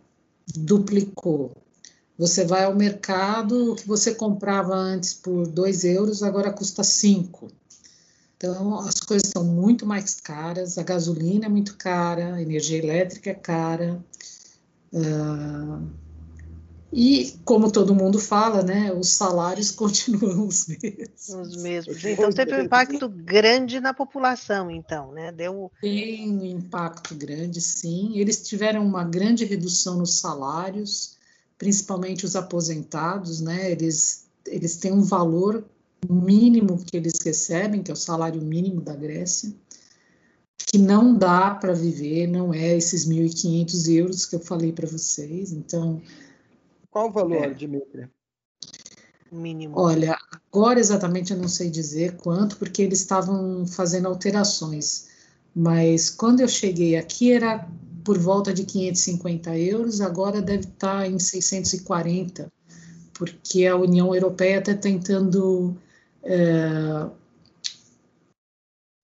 duplicou. Você vai ao mercado, o que você comprava antes por 2 euros, agora custa 5. Então, as coisas são muito mais caras, a gasolina é muito cara, a energia elétrica é cara. Uh, e, como todo mundo fala, né, os salários continuam os mesmos. Os mesmos. Então, teve um impacto grande na população, então, né? Deu... Tem um impacto grande, sim. Eles tiveram uma grande redução nos salários, principalmente os aposentados, né? Eles, eles têm um valor mínimo que eles recebem, que é o salário mínimo da Grécia, que não dá para viver, não é esses 1.500 euros que eu falei para vocês. Então. Qual o valor, é, Dimitri? Mínimo. Olha, agora exatamente eu não sei dizer quanto, porque eles estavam fazendo alterações. Mas quando eu cheguei aqui era por volta de 550 euros, agora deve estar em 640, porque a União Europeia está tentando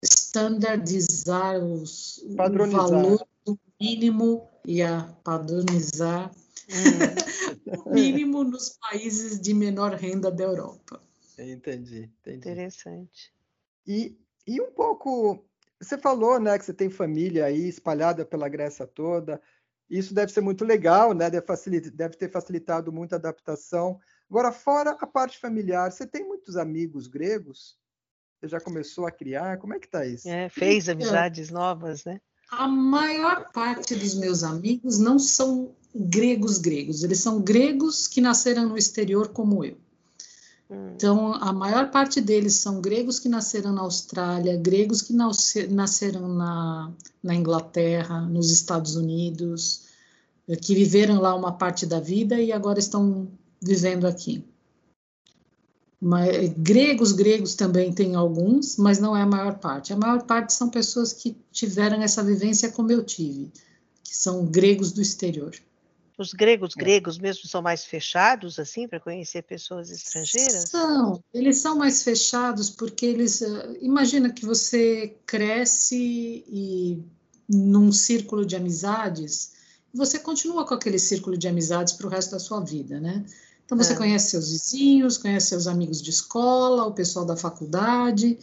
standardizar os, o valor do mínimo e a padronizar hum. o mínimo nos países de menor renda da Europa. Entendi, entendi. Interessante. E, e um pouco, você falou, né, que você tem família aí espalhada pela Grécia toda. Isso deve ser muito legal, né? Deve, facilitar, deve ter facilitado muito a adaptação. Agora, fora a parte familiar, você tem muitos amigos gregos? Você já começou a criar? Como é que está isso? É, fez amizades novas, né? A maior parte dos meus amigos não são gregos gregos, eles são gregos que nasceram no exterior como eu. Hum. Então, a maior parte deles são gregos que nasceram na Austrália, gregos que nasceram na, na Inglaterra, nos Estados Unidos, eh, que viveram lá uma parte da vida e agora estão vivendo aqui. Mas, eh, gregos, gregos também tem alguns, mas não é a maior parte. A maior parte são pessoas que tiveram essa vivência como eu tive, que são gregos do exterior. Os gregos é. gregos mesmo são mais fechados assim para conhecer pessoas estrangeiras? São, eles são mais fechados porque eles uh, imagina que você cresce e num círculo de amizades, você continua com aquele círculo de amizades para o resto da sua vida, né? Então você é. conhece seus vizinhos, conhece seus amigos de escola, o pessoal da faculdade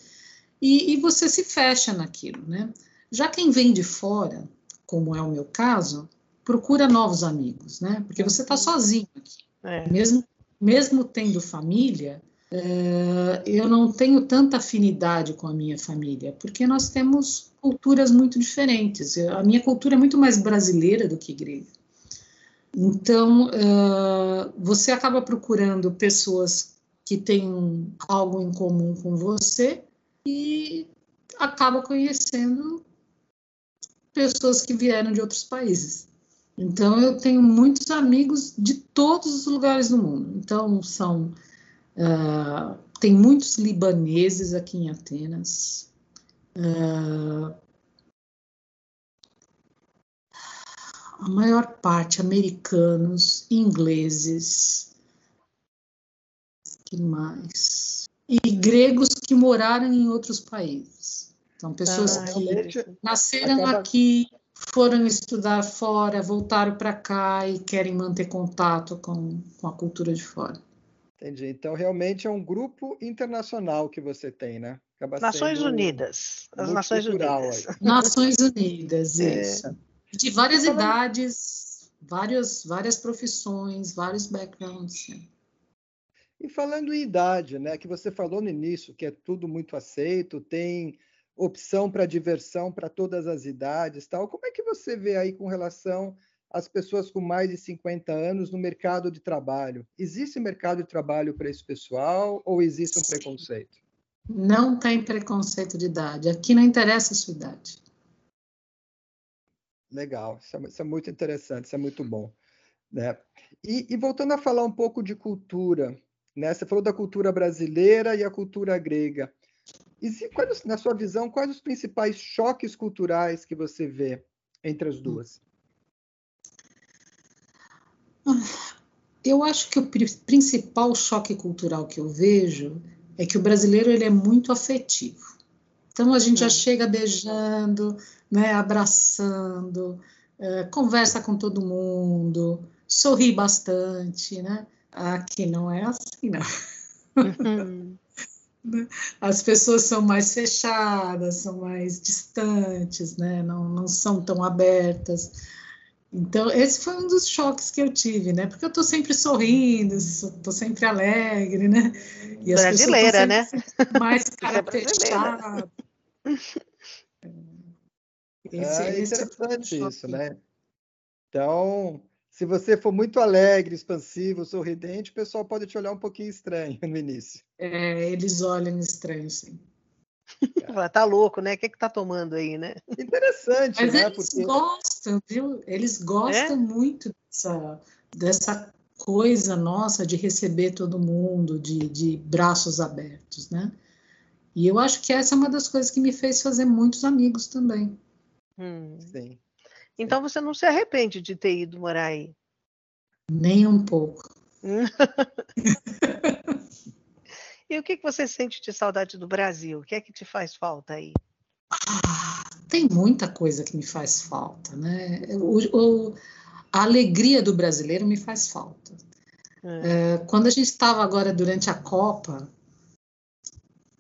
e, e você se fecha naquilo, né? Já quem vem de fora, como é o meu caso, procura novos amigos, né? Porque você está sozinho aqui. É. Mesmo, mesmo tendo família, é, eu não tenho tanta afinidade com a minha família, porque nós temos culturas muito diferentes. A minha cultura é muito mais brasileira do que grega. Então, é, você acaba procurando pessoas que têm algo em comum com você e acaba conhecendo pessoas que vieram de outros países. Então, eu tenho muitos amigos de todos os lugares do mundo. Então, são. Uh, tem muitos libaneses aqui em Atenas. Uh, a maior parte americanos, ingleses, que mais? E gregos que moraram em outros países. Então, pessoas ah, que nasceram acaba... aqui, foram estudar fora, voltaram para cá e querem manter contato com, com a cultura de fora. Entendi. Então, realmente é um grupo internacional que você tem, né? Acaba Nações Unidas. As Nações Unidas. Aí. Nações Unidas, é. isso. É. De várias idades, várias, várias profissões, vários backgrounds. Né? E falando em idade, né? Que você falou no início, que é tudo muito aceito, tem opção para diversão para todas as idades, tal. Como é que você vê aí com relação às pessoas com mais de 50 anos no mercado de trabalho? Existe mercado de trabalho para esse pessoal ou existe um preconceito? Não tem preconceito de idade. Aqui não interessa a sua idade. Legal, isso é, isso é muito interessante, isso é muito bom. Né? E, e, voltando a falar um pouco de cultura, né? Você falou da cultura brasileira e a cultura grega. E se, na sua visão, quais os principais choques culturais que você vê entre as duas? Eu acho que o principal choque cultural que eu vejo é que o brasileiro ele é muito afetivo. Então a gente já hum. chega beijando, né, abraçando, é, conversa com todo mundo, sorri bastante, né? Aqui não é assim, não. Uhum. Né? As pessoas são mais fechadas, são mais distantes, né? não, não são tão abertas. Então, esse foi um dos choques que eu tive, né? Porque eu estou sempre sorrindo, estou sempre alegre, né? E as brasileira, né? Mais é cara fechada. Esse, é interessante é isso, né? Então, se você for muito alegre, expansivo, sorridente, o pessoal pode te olhar um pouquinho estranho no início. É, eles olham estranho, sim. Fala, tá louco, né? O que, que tá tomando aí, né? Interessante, Mas né? eles Porque... gostam, viu? Eles gostam é? muito dessa, dessa coisa nossa de receber todo mundo, de, de braços abertos, né? E eu acho que essa é uma das coisas que me fez fazer muitos amigos também. Hum. Sim. Então você não se arrepende de ter ido morar aí? Nem um pouco. e o que, que você sente de saudade do Brasil? O que é que te faz falta aí? Ah, tem muita coisa que me faz falta, né? O, o, a alegria do brasileiro me faz falta. É. É, quando a gente estava agora durante a Copa,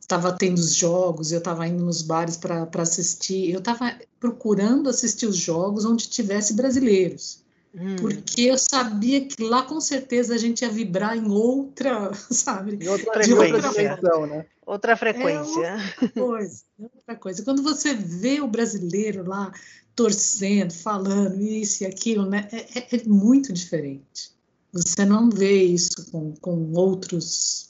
estava tendo os jogos, eu estava indo nos bares para assistir, eu estava procurando assistir os jogos onde tivesse brasileiros. Hum. Porque eu sabia que lá com certeza a gente ia vibrar em outra, sabe? Em outra frequência. Outra, né? outra frequência. É outra coisa, outra coisa. Quando você vê o brasileiro lá torcendo, falando isso e aquilo, né? É, é, é muito diferente. Você não vê isso com, com outros.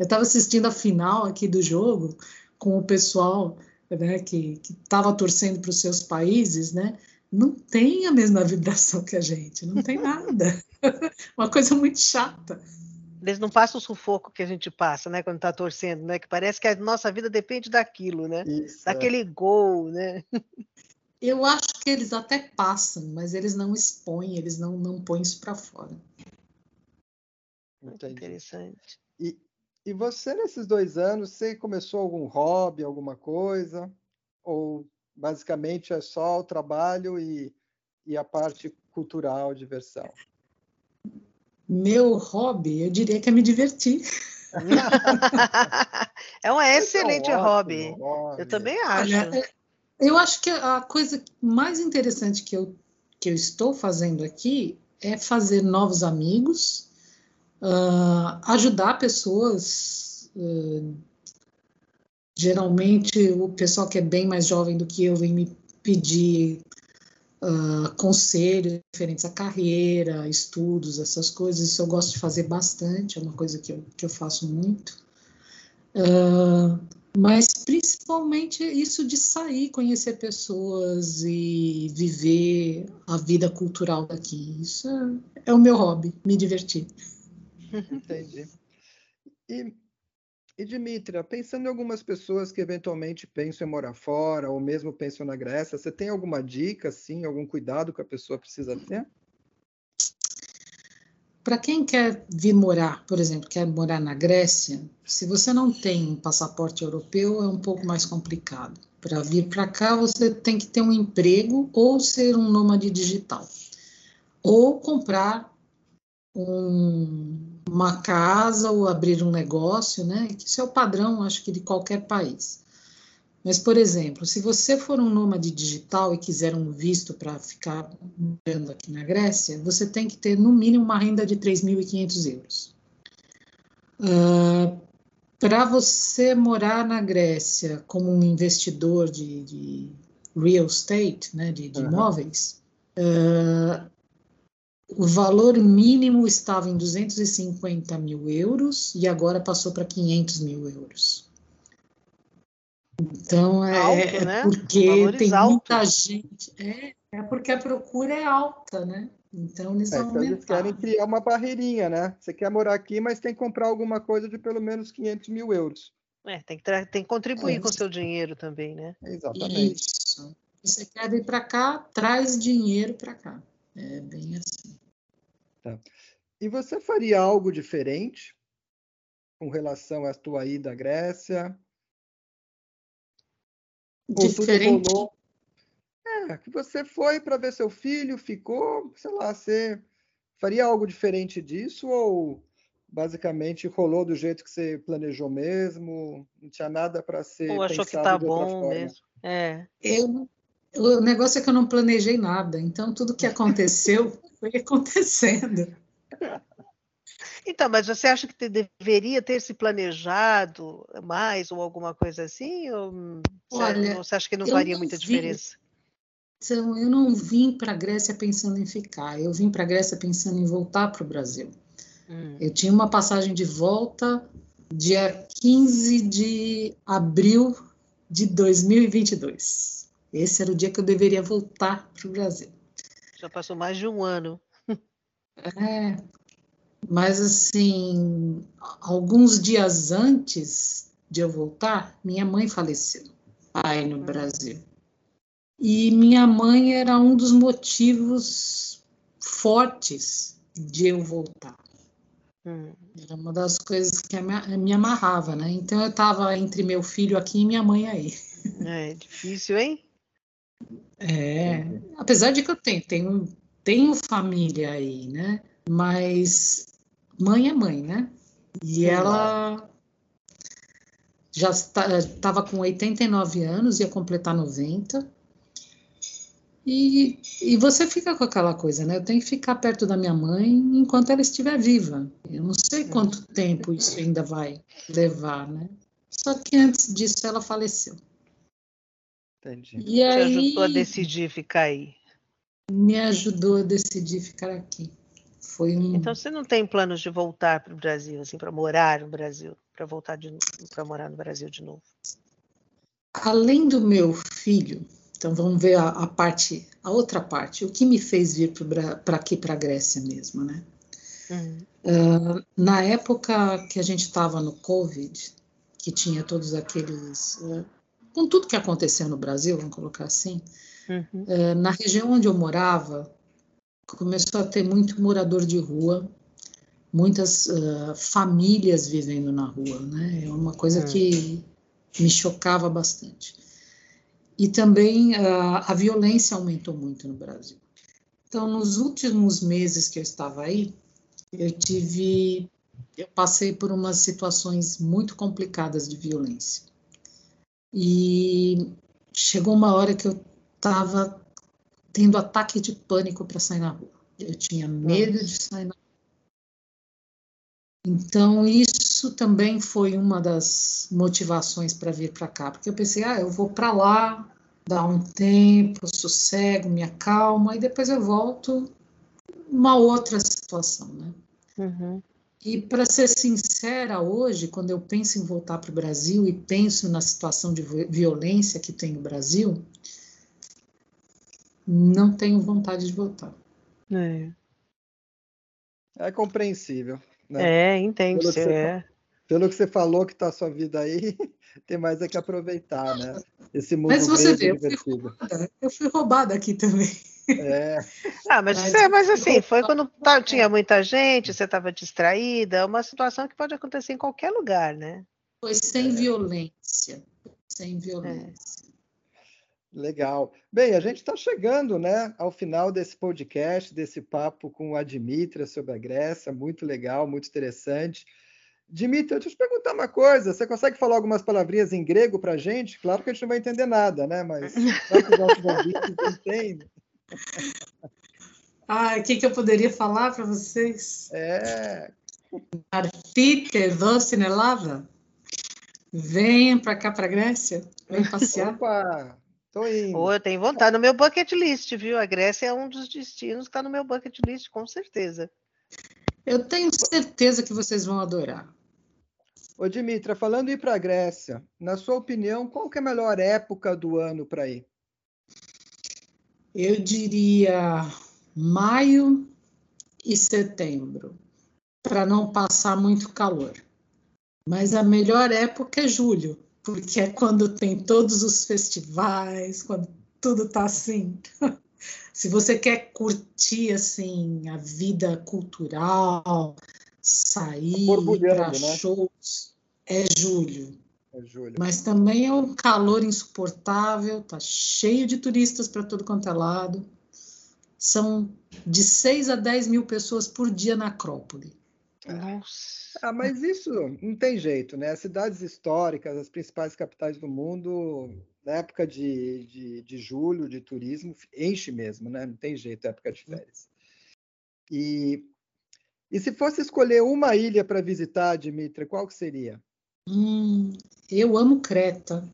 Eu estava assistindo a final aqui do jogo com o pessoal né, que estava torcendo para os seus países, né? não tem a mesma vibração que a gente, não tem nada. Uma coisa muito chata. Eles não passam o sufoco que a gente passa, né, quando está torcendo, né? Que parece que a nossa vida depende daquilo, né? Isso, é. Daquele é. gol, né? Eu acho que eles até passam, mas eles não expõem, eles não, não põem isso para fora. Muito interessante. E, e você, nesses dois anos, você começou algum hobby, alguma coisa? Ou basicamente é só o trabalho e, e a parte cultural, diversão. Meu hobby, eu diria que é me divertir. é um excelente é um hobby. hobby. Eu também acho. Olha, é, eu acho que a coisa mais interessante que eu, que eu estou fazendo aqui é fazer novos amigos, uh, ajudar pessoas uh, Geralmente, o pessoal que é bem mais jovem do que eu vem me pedir uh, conselhos referentes à carreira, estudos, essas coisas. Isso eu gosto de fazer bastante, é uma coisa que eu, que eu faço muito. Uh, mas principalmente isso de sair, conhecer pessoas e viver a vida cultural daqui. Isso é, é o meu hobby, me divertir. Entendi. E e Dimitra, pensando em algumas pessoas que eventualmente pensam em morar fora ou mesmo pensam na Grécia, você tem alguma dica, assim, algum cuidado que a pessoa precisa ter? Para quem quer vir morar, por exemplo, quer morar na Grécia, se você não tem um passaporte europeu, é um pouco mais complicado. Para vir para cá, você tem que ter um emprego ou ser um nômade digital, ou comprar um uma casa ou abrir um negócio, né? Isso é o padrão, acho que de qualquer país. Mas, por exemplo, se você for um nômade digital e quiser um visto para ficar morando aqui na Grécia, você tem que ter no mínimo uma renda de 3.500 euros. Uh, para você morar na Grécia como um investidor de, de real estate, né, de, de uhum. imóveis, uh, o valor mínimo estava em 250 mil euros e agora passou para 500 mil euros. Então é, Alto, é né? porque tem muita gente. É, é, porque a procura é alta, né? Então eles é, então eles querem criar uma barreirinha, né? Você quer morar aqui, mas tem que comprar alguma coisa de pelo menos 500 mil euros. É, tem que, tem que contribuir é, com o seu dinheiro também, né? Exatamente. Isso. Você quer vir para cá, traz dinheiro para cá. É bem assim. Tá. E você faria algo diferente com relação à tua ida à Grécia? Diferente? Rolou... É, que você foi para ver seu filho, ficou, sei lá, você faria algo diferente disso ou basicamente rolou do jeito que você planejou mesmo? Não tinha nada para ser ou achou que tá bom mesmo? É. Eu o negócio é que eu não planejei nada, então tudo que aconteceu foi acontecendo. Então, mas você acha que deveria ter se planejado mais ou alguma coisa assim? Ou Olha, você acha que não faria muita vim, diferença? Então, eu não vim para a Grécia pensando em ficar, eu vim para a Grécia pensando em voltar para o Brasil. Hum. Eu tinha uma passagem de volta dia 15 de abril de 2022. Esse era o dia que eu deveria voltar para o Brasil. Já passou mais de um ano. É, mas assim, alguns dias antes de eu voltar, minha mãe faleceu aí no. Brasil. E minha mãe era um dos motivos fortes de eu voltar. Hum. Era uma das coisas que me amarrava, né? Então eu estava entre meu filho aqui e minha mãe aí. É difícil, hein? É, apesar de que eu tenho, tenho, tenho família aí, né? Mas mãe é mãe, né? E ela já estava com 89 anos, ia completar 90. E, e você fica com aquela coisa, né? Eu tenho que ficar perto da minha mãe enquanto ela estiver viva. Eu não sei quanto tempo isso ainda vai levar, né? Só que antes disso ela faleceu. Entendi. E Te aí, ajudou a decidir ficar aí? Me ajudou a decidir ficar aqui. Foi um... Então você não tem planos de voltar para o Brasil, assim, para morar no Brasil, para voltar para morar no Brasil de novo? Além do meu filho, então vamos ver a, a parte, a outra parte, o que me fez vir para aqui, para a Grécia mesmo, né? Uhum. Uh, na época que a gente estava no Covid, que tinha todos aqueles. Uh, com tudo que aconteceu no Brasil, vamos colocar assim, uhum. uh, na região onde eu morava, começou a ter muito morador de rua, muitas famílias vivendo na rua, né? É uma coisa uhum. que me chocava bastante. E também a violência aumentou muito no Brasil. Então, nos últimos meses que eu estava aí, eu tive eu passei por umas situações muito complicadas de violência. E chegou uma hora que eu estava tendo ataque de pânico para sair na rua. Eu tinha medo de sair na rua. Então, isso também foi uma das motivações para vir para cá, porque eu pensei, ah, eu vou para lá, dar um tempo, sossego, me acalmo, e depois eu volto uma outra situação, né? Uhum. E para ser sincera, hoje, quando eu penso em voltar para o Brasil e penso na situação de violência que tem no Brasil, não tenho vontade de voltar. É, é compreensível. Né? É, entende. Pelo, que você, é. pelo que você falou que está a sua vida aí, tem mais é que aproveitar, né? Esse mundo Mas você vê, eu fui, roubada, eu fui roubada aqui também. É. Ah, mas, mas, é, mas assim, foi quando tá, tinha muita gente, você estava distraída, é uma situação que pode acontecer em qualquer lugar, né? Foi sem é. violência. Sem violência. Legal. Bem, a gente está chegando né, ao final desse podcast, desse papo com a Dimitra sobre a Grécia, muito legal, muito interessante. Dimitra, deixa eu te perguntar uma coisa. Você consegue falar algumas palavrinhas em grego para a gente? Claro que a gente não vai entender nada, né? Mas os nossos ouvintes entendem? Ah, o que, que eu poderia falar para vocês? É. Arfite, doce nelava. Venham para cá, para Grécia. Vem passear. Opa, tô indo. Oh, eu tenho vontade. No meu bucket list, viu? A Grécia é um dos destinos que está no meu bucket list, com certeza. Eu tenho certeza que vocês vão adorar. Ô, Dimitra, falando em ir para a Grécia, na sua opinião, qual que é a melhor época do ano para ir? Eu diria maio e setembro, para não passar muito calor. Mas a melhor época é julho, porque é quando tem todos os festivais, quando tudo está assim. Se você quer curtir assim a vida cultural, sair para né? shows, é julho. É julho. Mas também é um calor insuportável, tá cheio de turistas para todo quanto é lado. São de 6 a 10 mil pessoas por dia na Acrópole. Nossa. Ah, mas isso não tem jeito, né? As cidades históricas, as principais capitais do mundo, na época de, de, de julho, de turismo, enche mesmo, né? Não tem jeito, é época de férias. E, e se fosse escolher uma ilha para visitar, Dimitra, qual que seria? Hum, eu amo Creta,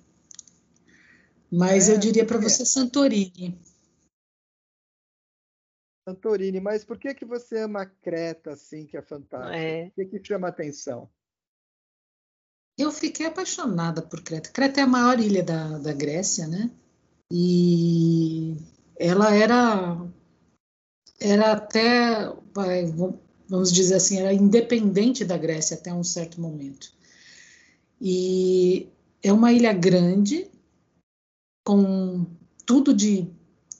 mas é, eu diria para você Santorini. Santorini, mas por que que você ama Creta assim, que é fantástico? É. O que que chama atenção? Eu fiquei apaixonada por Creta. Creta é a maior ilha da, da Grécia, né? E ela era era até vamos dizer assim, era independente da Grécia até um certo momento. E é uma ilha grande, com tudo de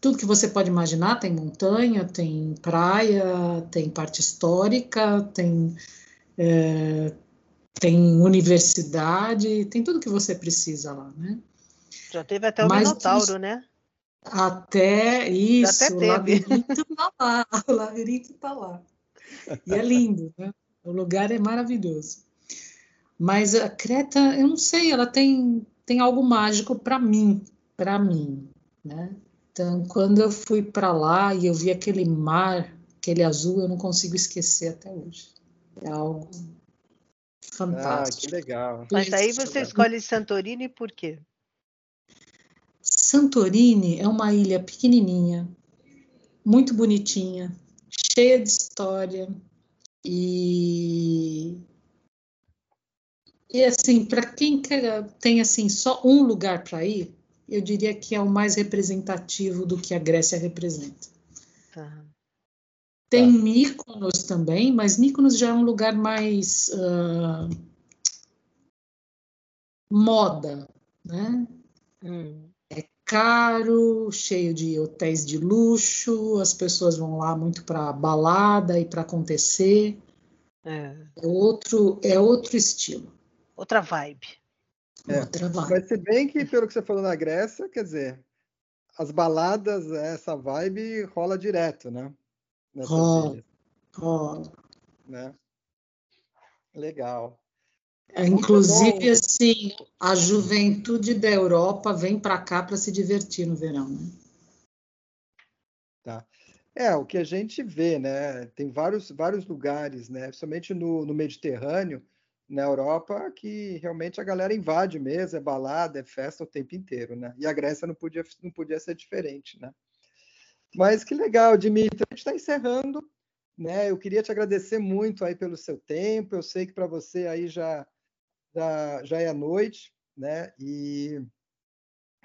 tudo que você pode imaginar, tem montanha, tem praia, tem parte histórica, tem, é, tem universidade, tem tudo que você precisa lá, né? Já teve até o Mas Minotauro, né? Até isso, até o labirinto está lá, o labirinto está lá. E é lindo, né? O lugar é maravilhoso. Mas a Creta, eu não sei, ela tem, tem algo mágico para mim, para mim, né? Então, quando eu fui para lá e eu vi aquele mar, aquele azul, eu não consigo esquecer até hoje. É algo fantástico. Ah, que legal. Mas aí você escolhe Santorini por quê? Santorini é uma ilha pequenininha, muito bonitinha, cheia de história e e assim para quem quer, tem assim só um lugar para ir, eu diria que é o mais representativo do que a Grécia representa. Tá. Tem tá. Mykonos também, mas Mykonos já é um lugar mais uh, moda, né? Hum caro, cheio de hotéis de luxo, as pessoas vão lá muito para balada e para acontecer. É. é. outro, é outro estilo. Outra vibe. É. Outra vibe. Mas se bem que, pelo que você falou na Grécia, quer dizer, as baladas, essa vibe rola direto, né? rola. Rola. Né? Legal. É, inclusive, assim, a juventude da Europa vem para cá para se divertir no verão, né? Tá. É, o que a gente vê, né? Tem vários, vários lugares, né? Principalmente no, no Mediterrâneo, na Europa, que realmente a galera invade mesmo, é balada, é festa o tempo inteiro, né? E a Grécia não podia, não podia ser diferente, né? Mas que legal, Dimitri. A gente está encerrando, né? Eu queria te agradecer muito aí pelo seu tempo. Eu sei que para você aí já já, já é noite, né? E,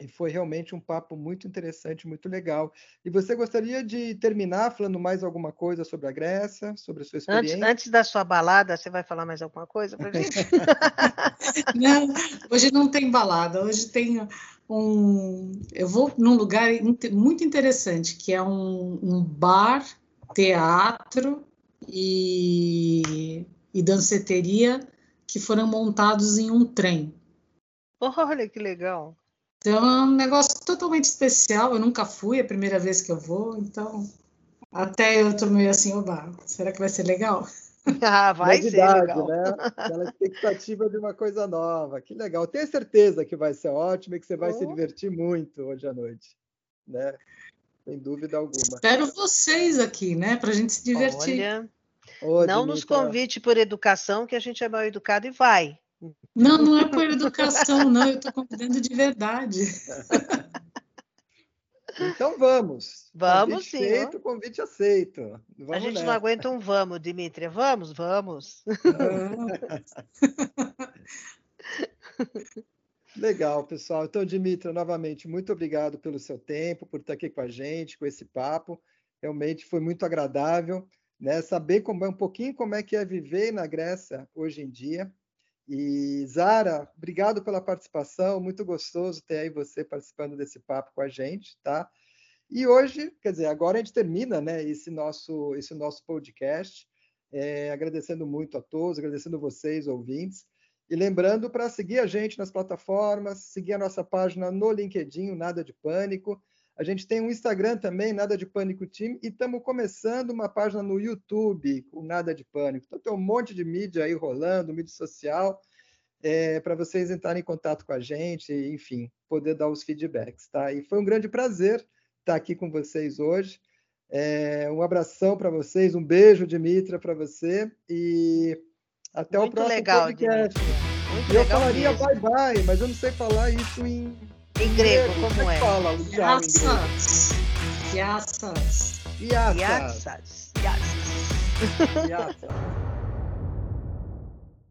e foi realmente um papo muito interessante, muito legal. E você gostaria de terminar falando mais alguma coisa sobre a Grécia, sobre a sua experiência? Antes, antes da sua balada, você vai falar mais alguma coisa para gente? não, hoje não tem balada, hoje tem um. Eu vou num lugar muito interessante, que é um, um bar, teatro e, e danceteria que foram montados em um trem. Olha que legal. Então é um negócio totalmente especial. Eu nunca fui, é a primeira vez que eu vou, então até eu tô meio assim, oba, será que vai ser legal? Ah, vai Novidade, ser legal. Né? Aquela expectativa de uma coisa nova. Que legal. Tenho certeza que vai ser ótimo e que você vai oh. se divertir muito hoje à noite. Né? Sem dúvida alguma. Espero vocês aqui, né? Para a gente se divertir. Olha, Ô, não nos convite por educação, que a gente é mal educado e vai. Não, não é por educação, não. Eu estou convidando de verdade. Então vamos. Vamos convite sim. Feito, convite aceito. Vamos a gente nessa. não aguenta um vamos, Dimitria. Vamos, vamos. Legal, pessoal. Então, Dimitria, novamente, muito obrigado pelo seu tempo, por estar aqui com a gente, com esse papo. Realmente foi muito agradável né? Saber como é um pouquinho como é que é viver na Grécia hoje em dia. E Zara, obrigado pela participação, muito gostoso ter aí você participando desse papo com a gente, tá? E hoje, quer dizer, agora a gente termina, né, esse nosso esse nosso podcast, é, agradecendo muito a todos, agradecendo vocês ouvintes. E lembrando para seguir a gente nas plataformas, seguir a nossa página no LinkedIn, Nada de Pânico. A gente tem um Instagram também, Nada de Pânico Time, e estamos começando uma página no YouTube, com Nada de Pânico. Então tem um monte de mídia aí rolando, mídia social, é, para vocês entrarem em contato com a gente, enfim, poder dar os feedbacks, tá? E foi um grande prazer estar aqui com vocês hoje. É, um abração para vocês, um beijo, Dimitra, para você, e até Muito o próximo legal, podcast. Muito eu falaria bye bye, mas eu não sei falar isso em em grego, como é? Fala em grego. Yassas. Yassas. Yassas. Yassas. Yassas.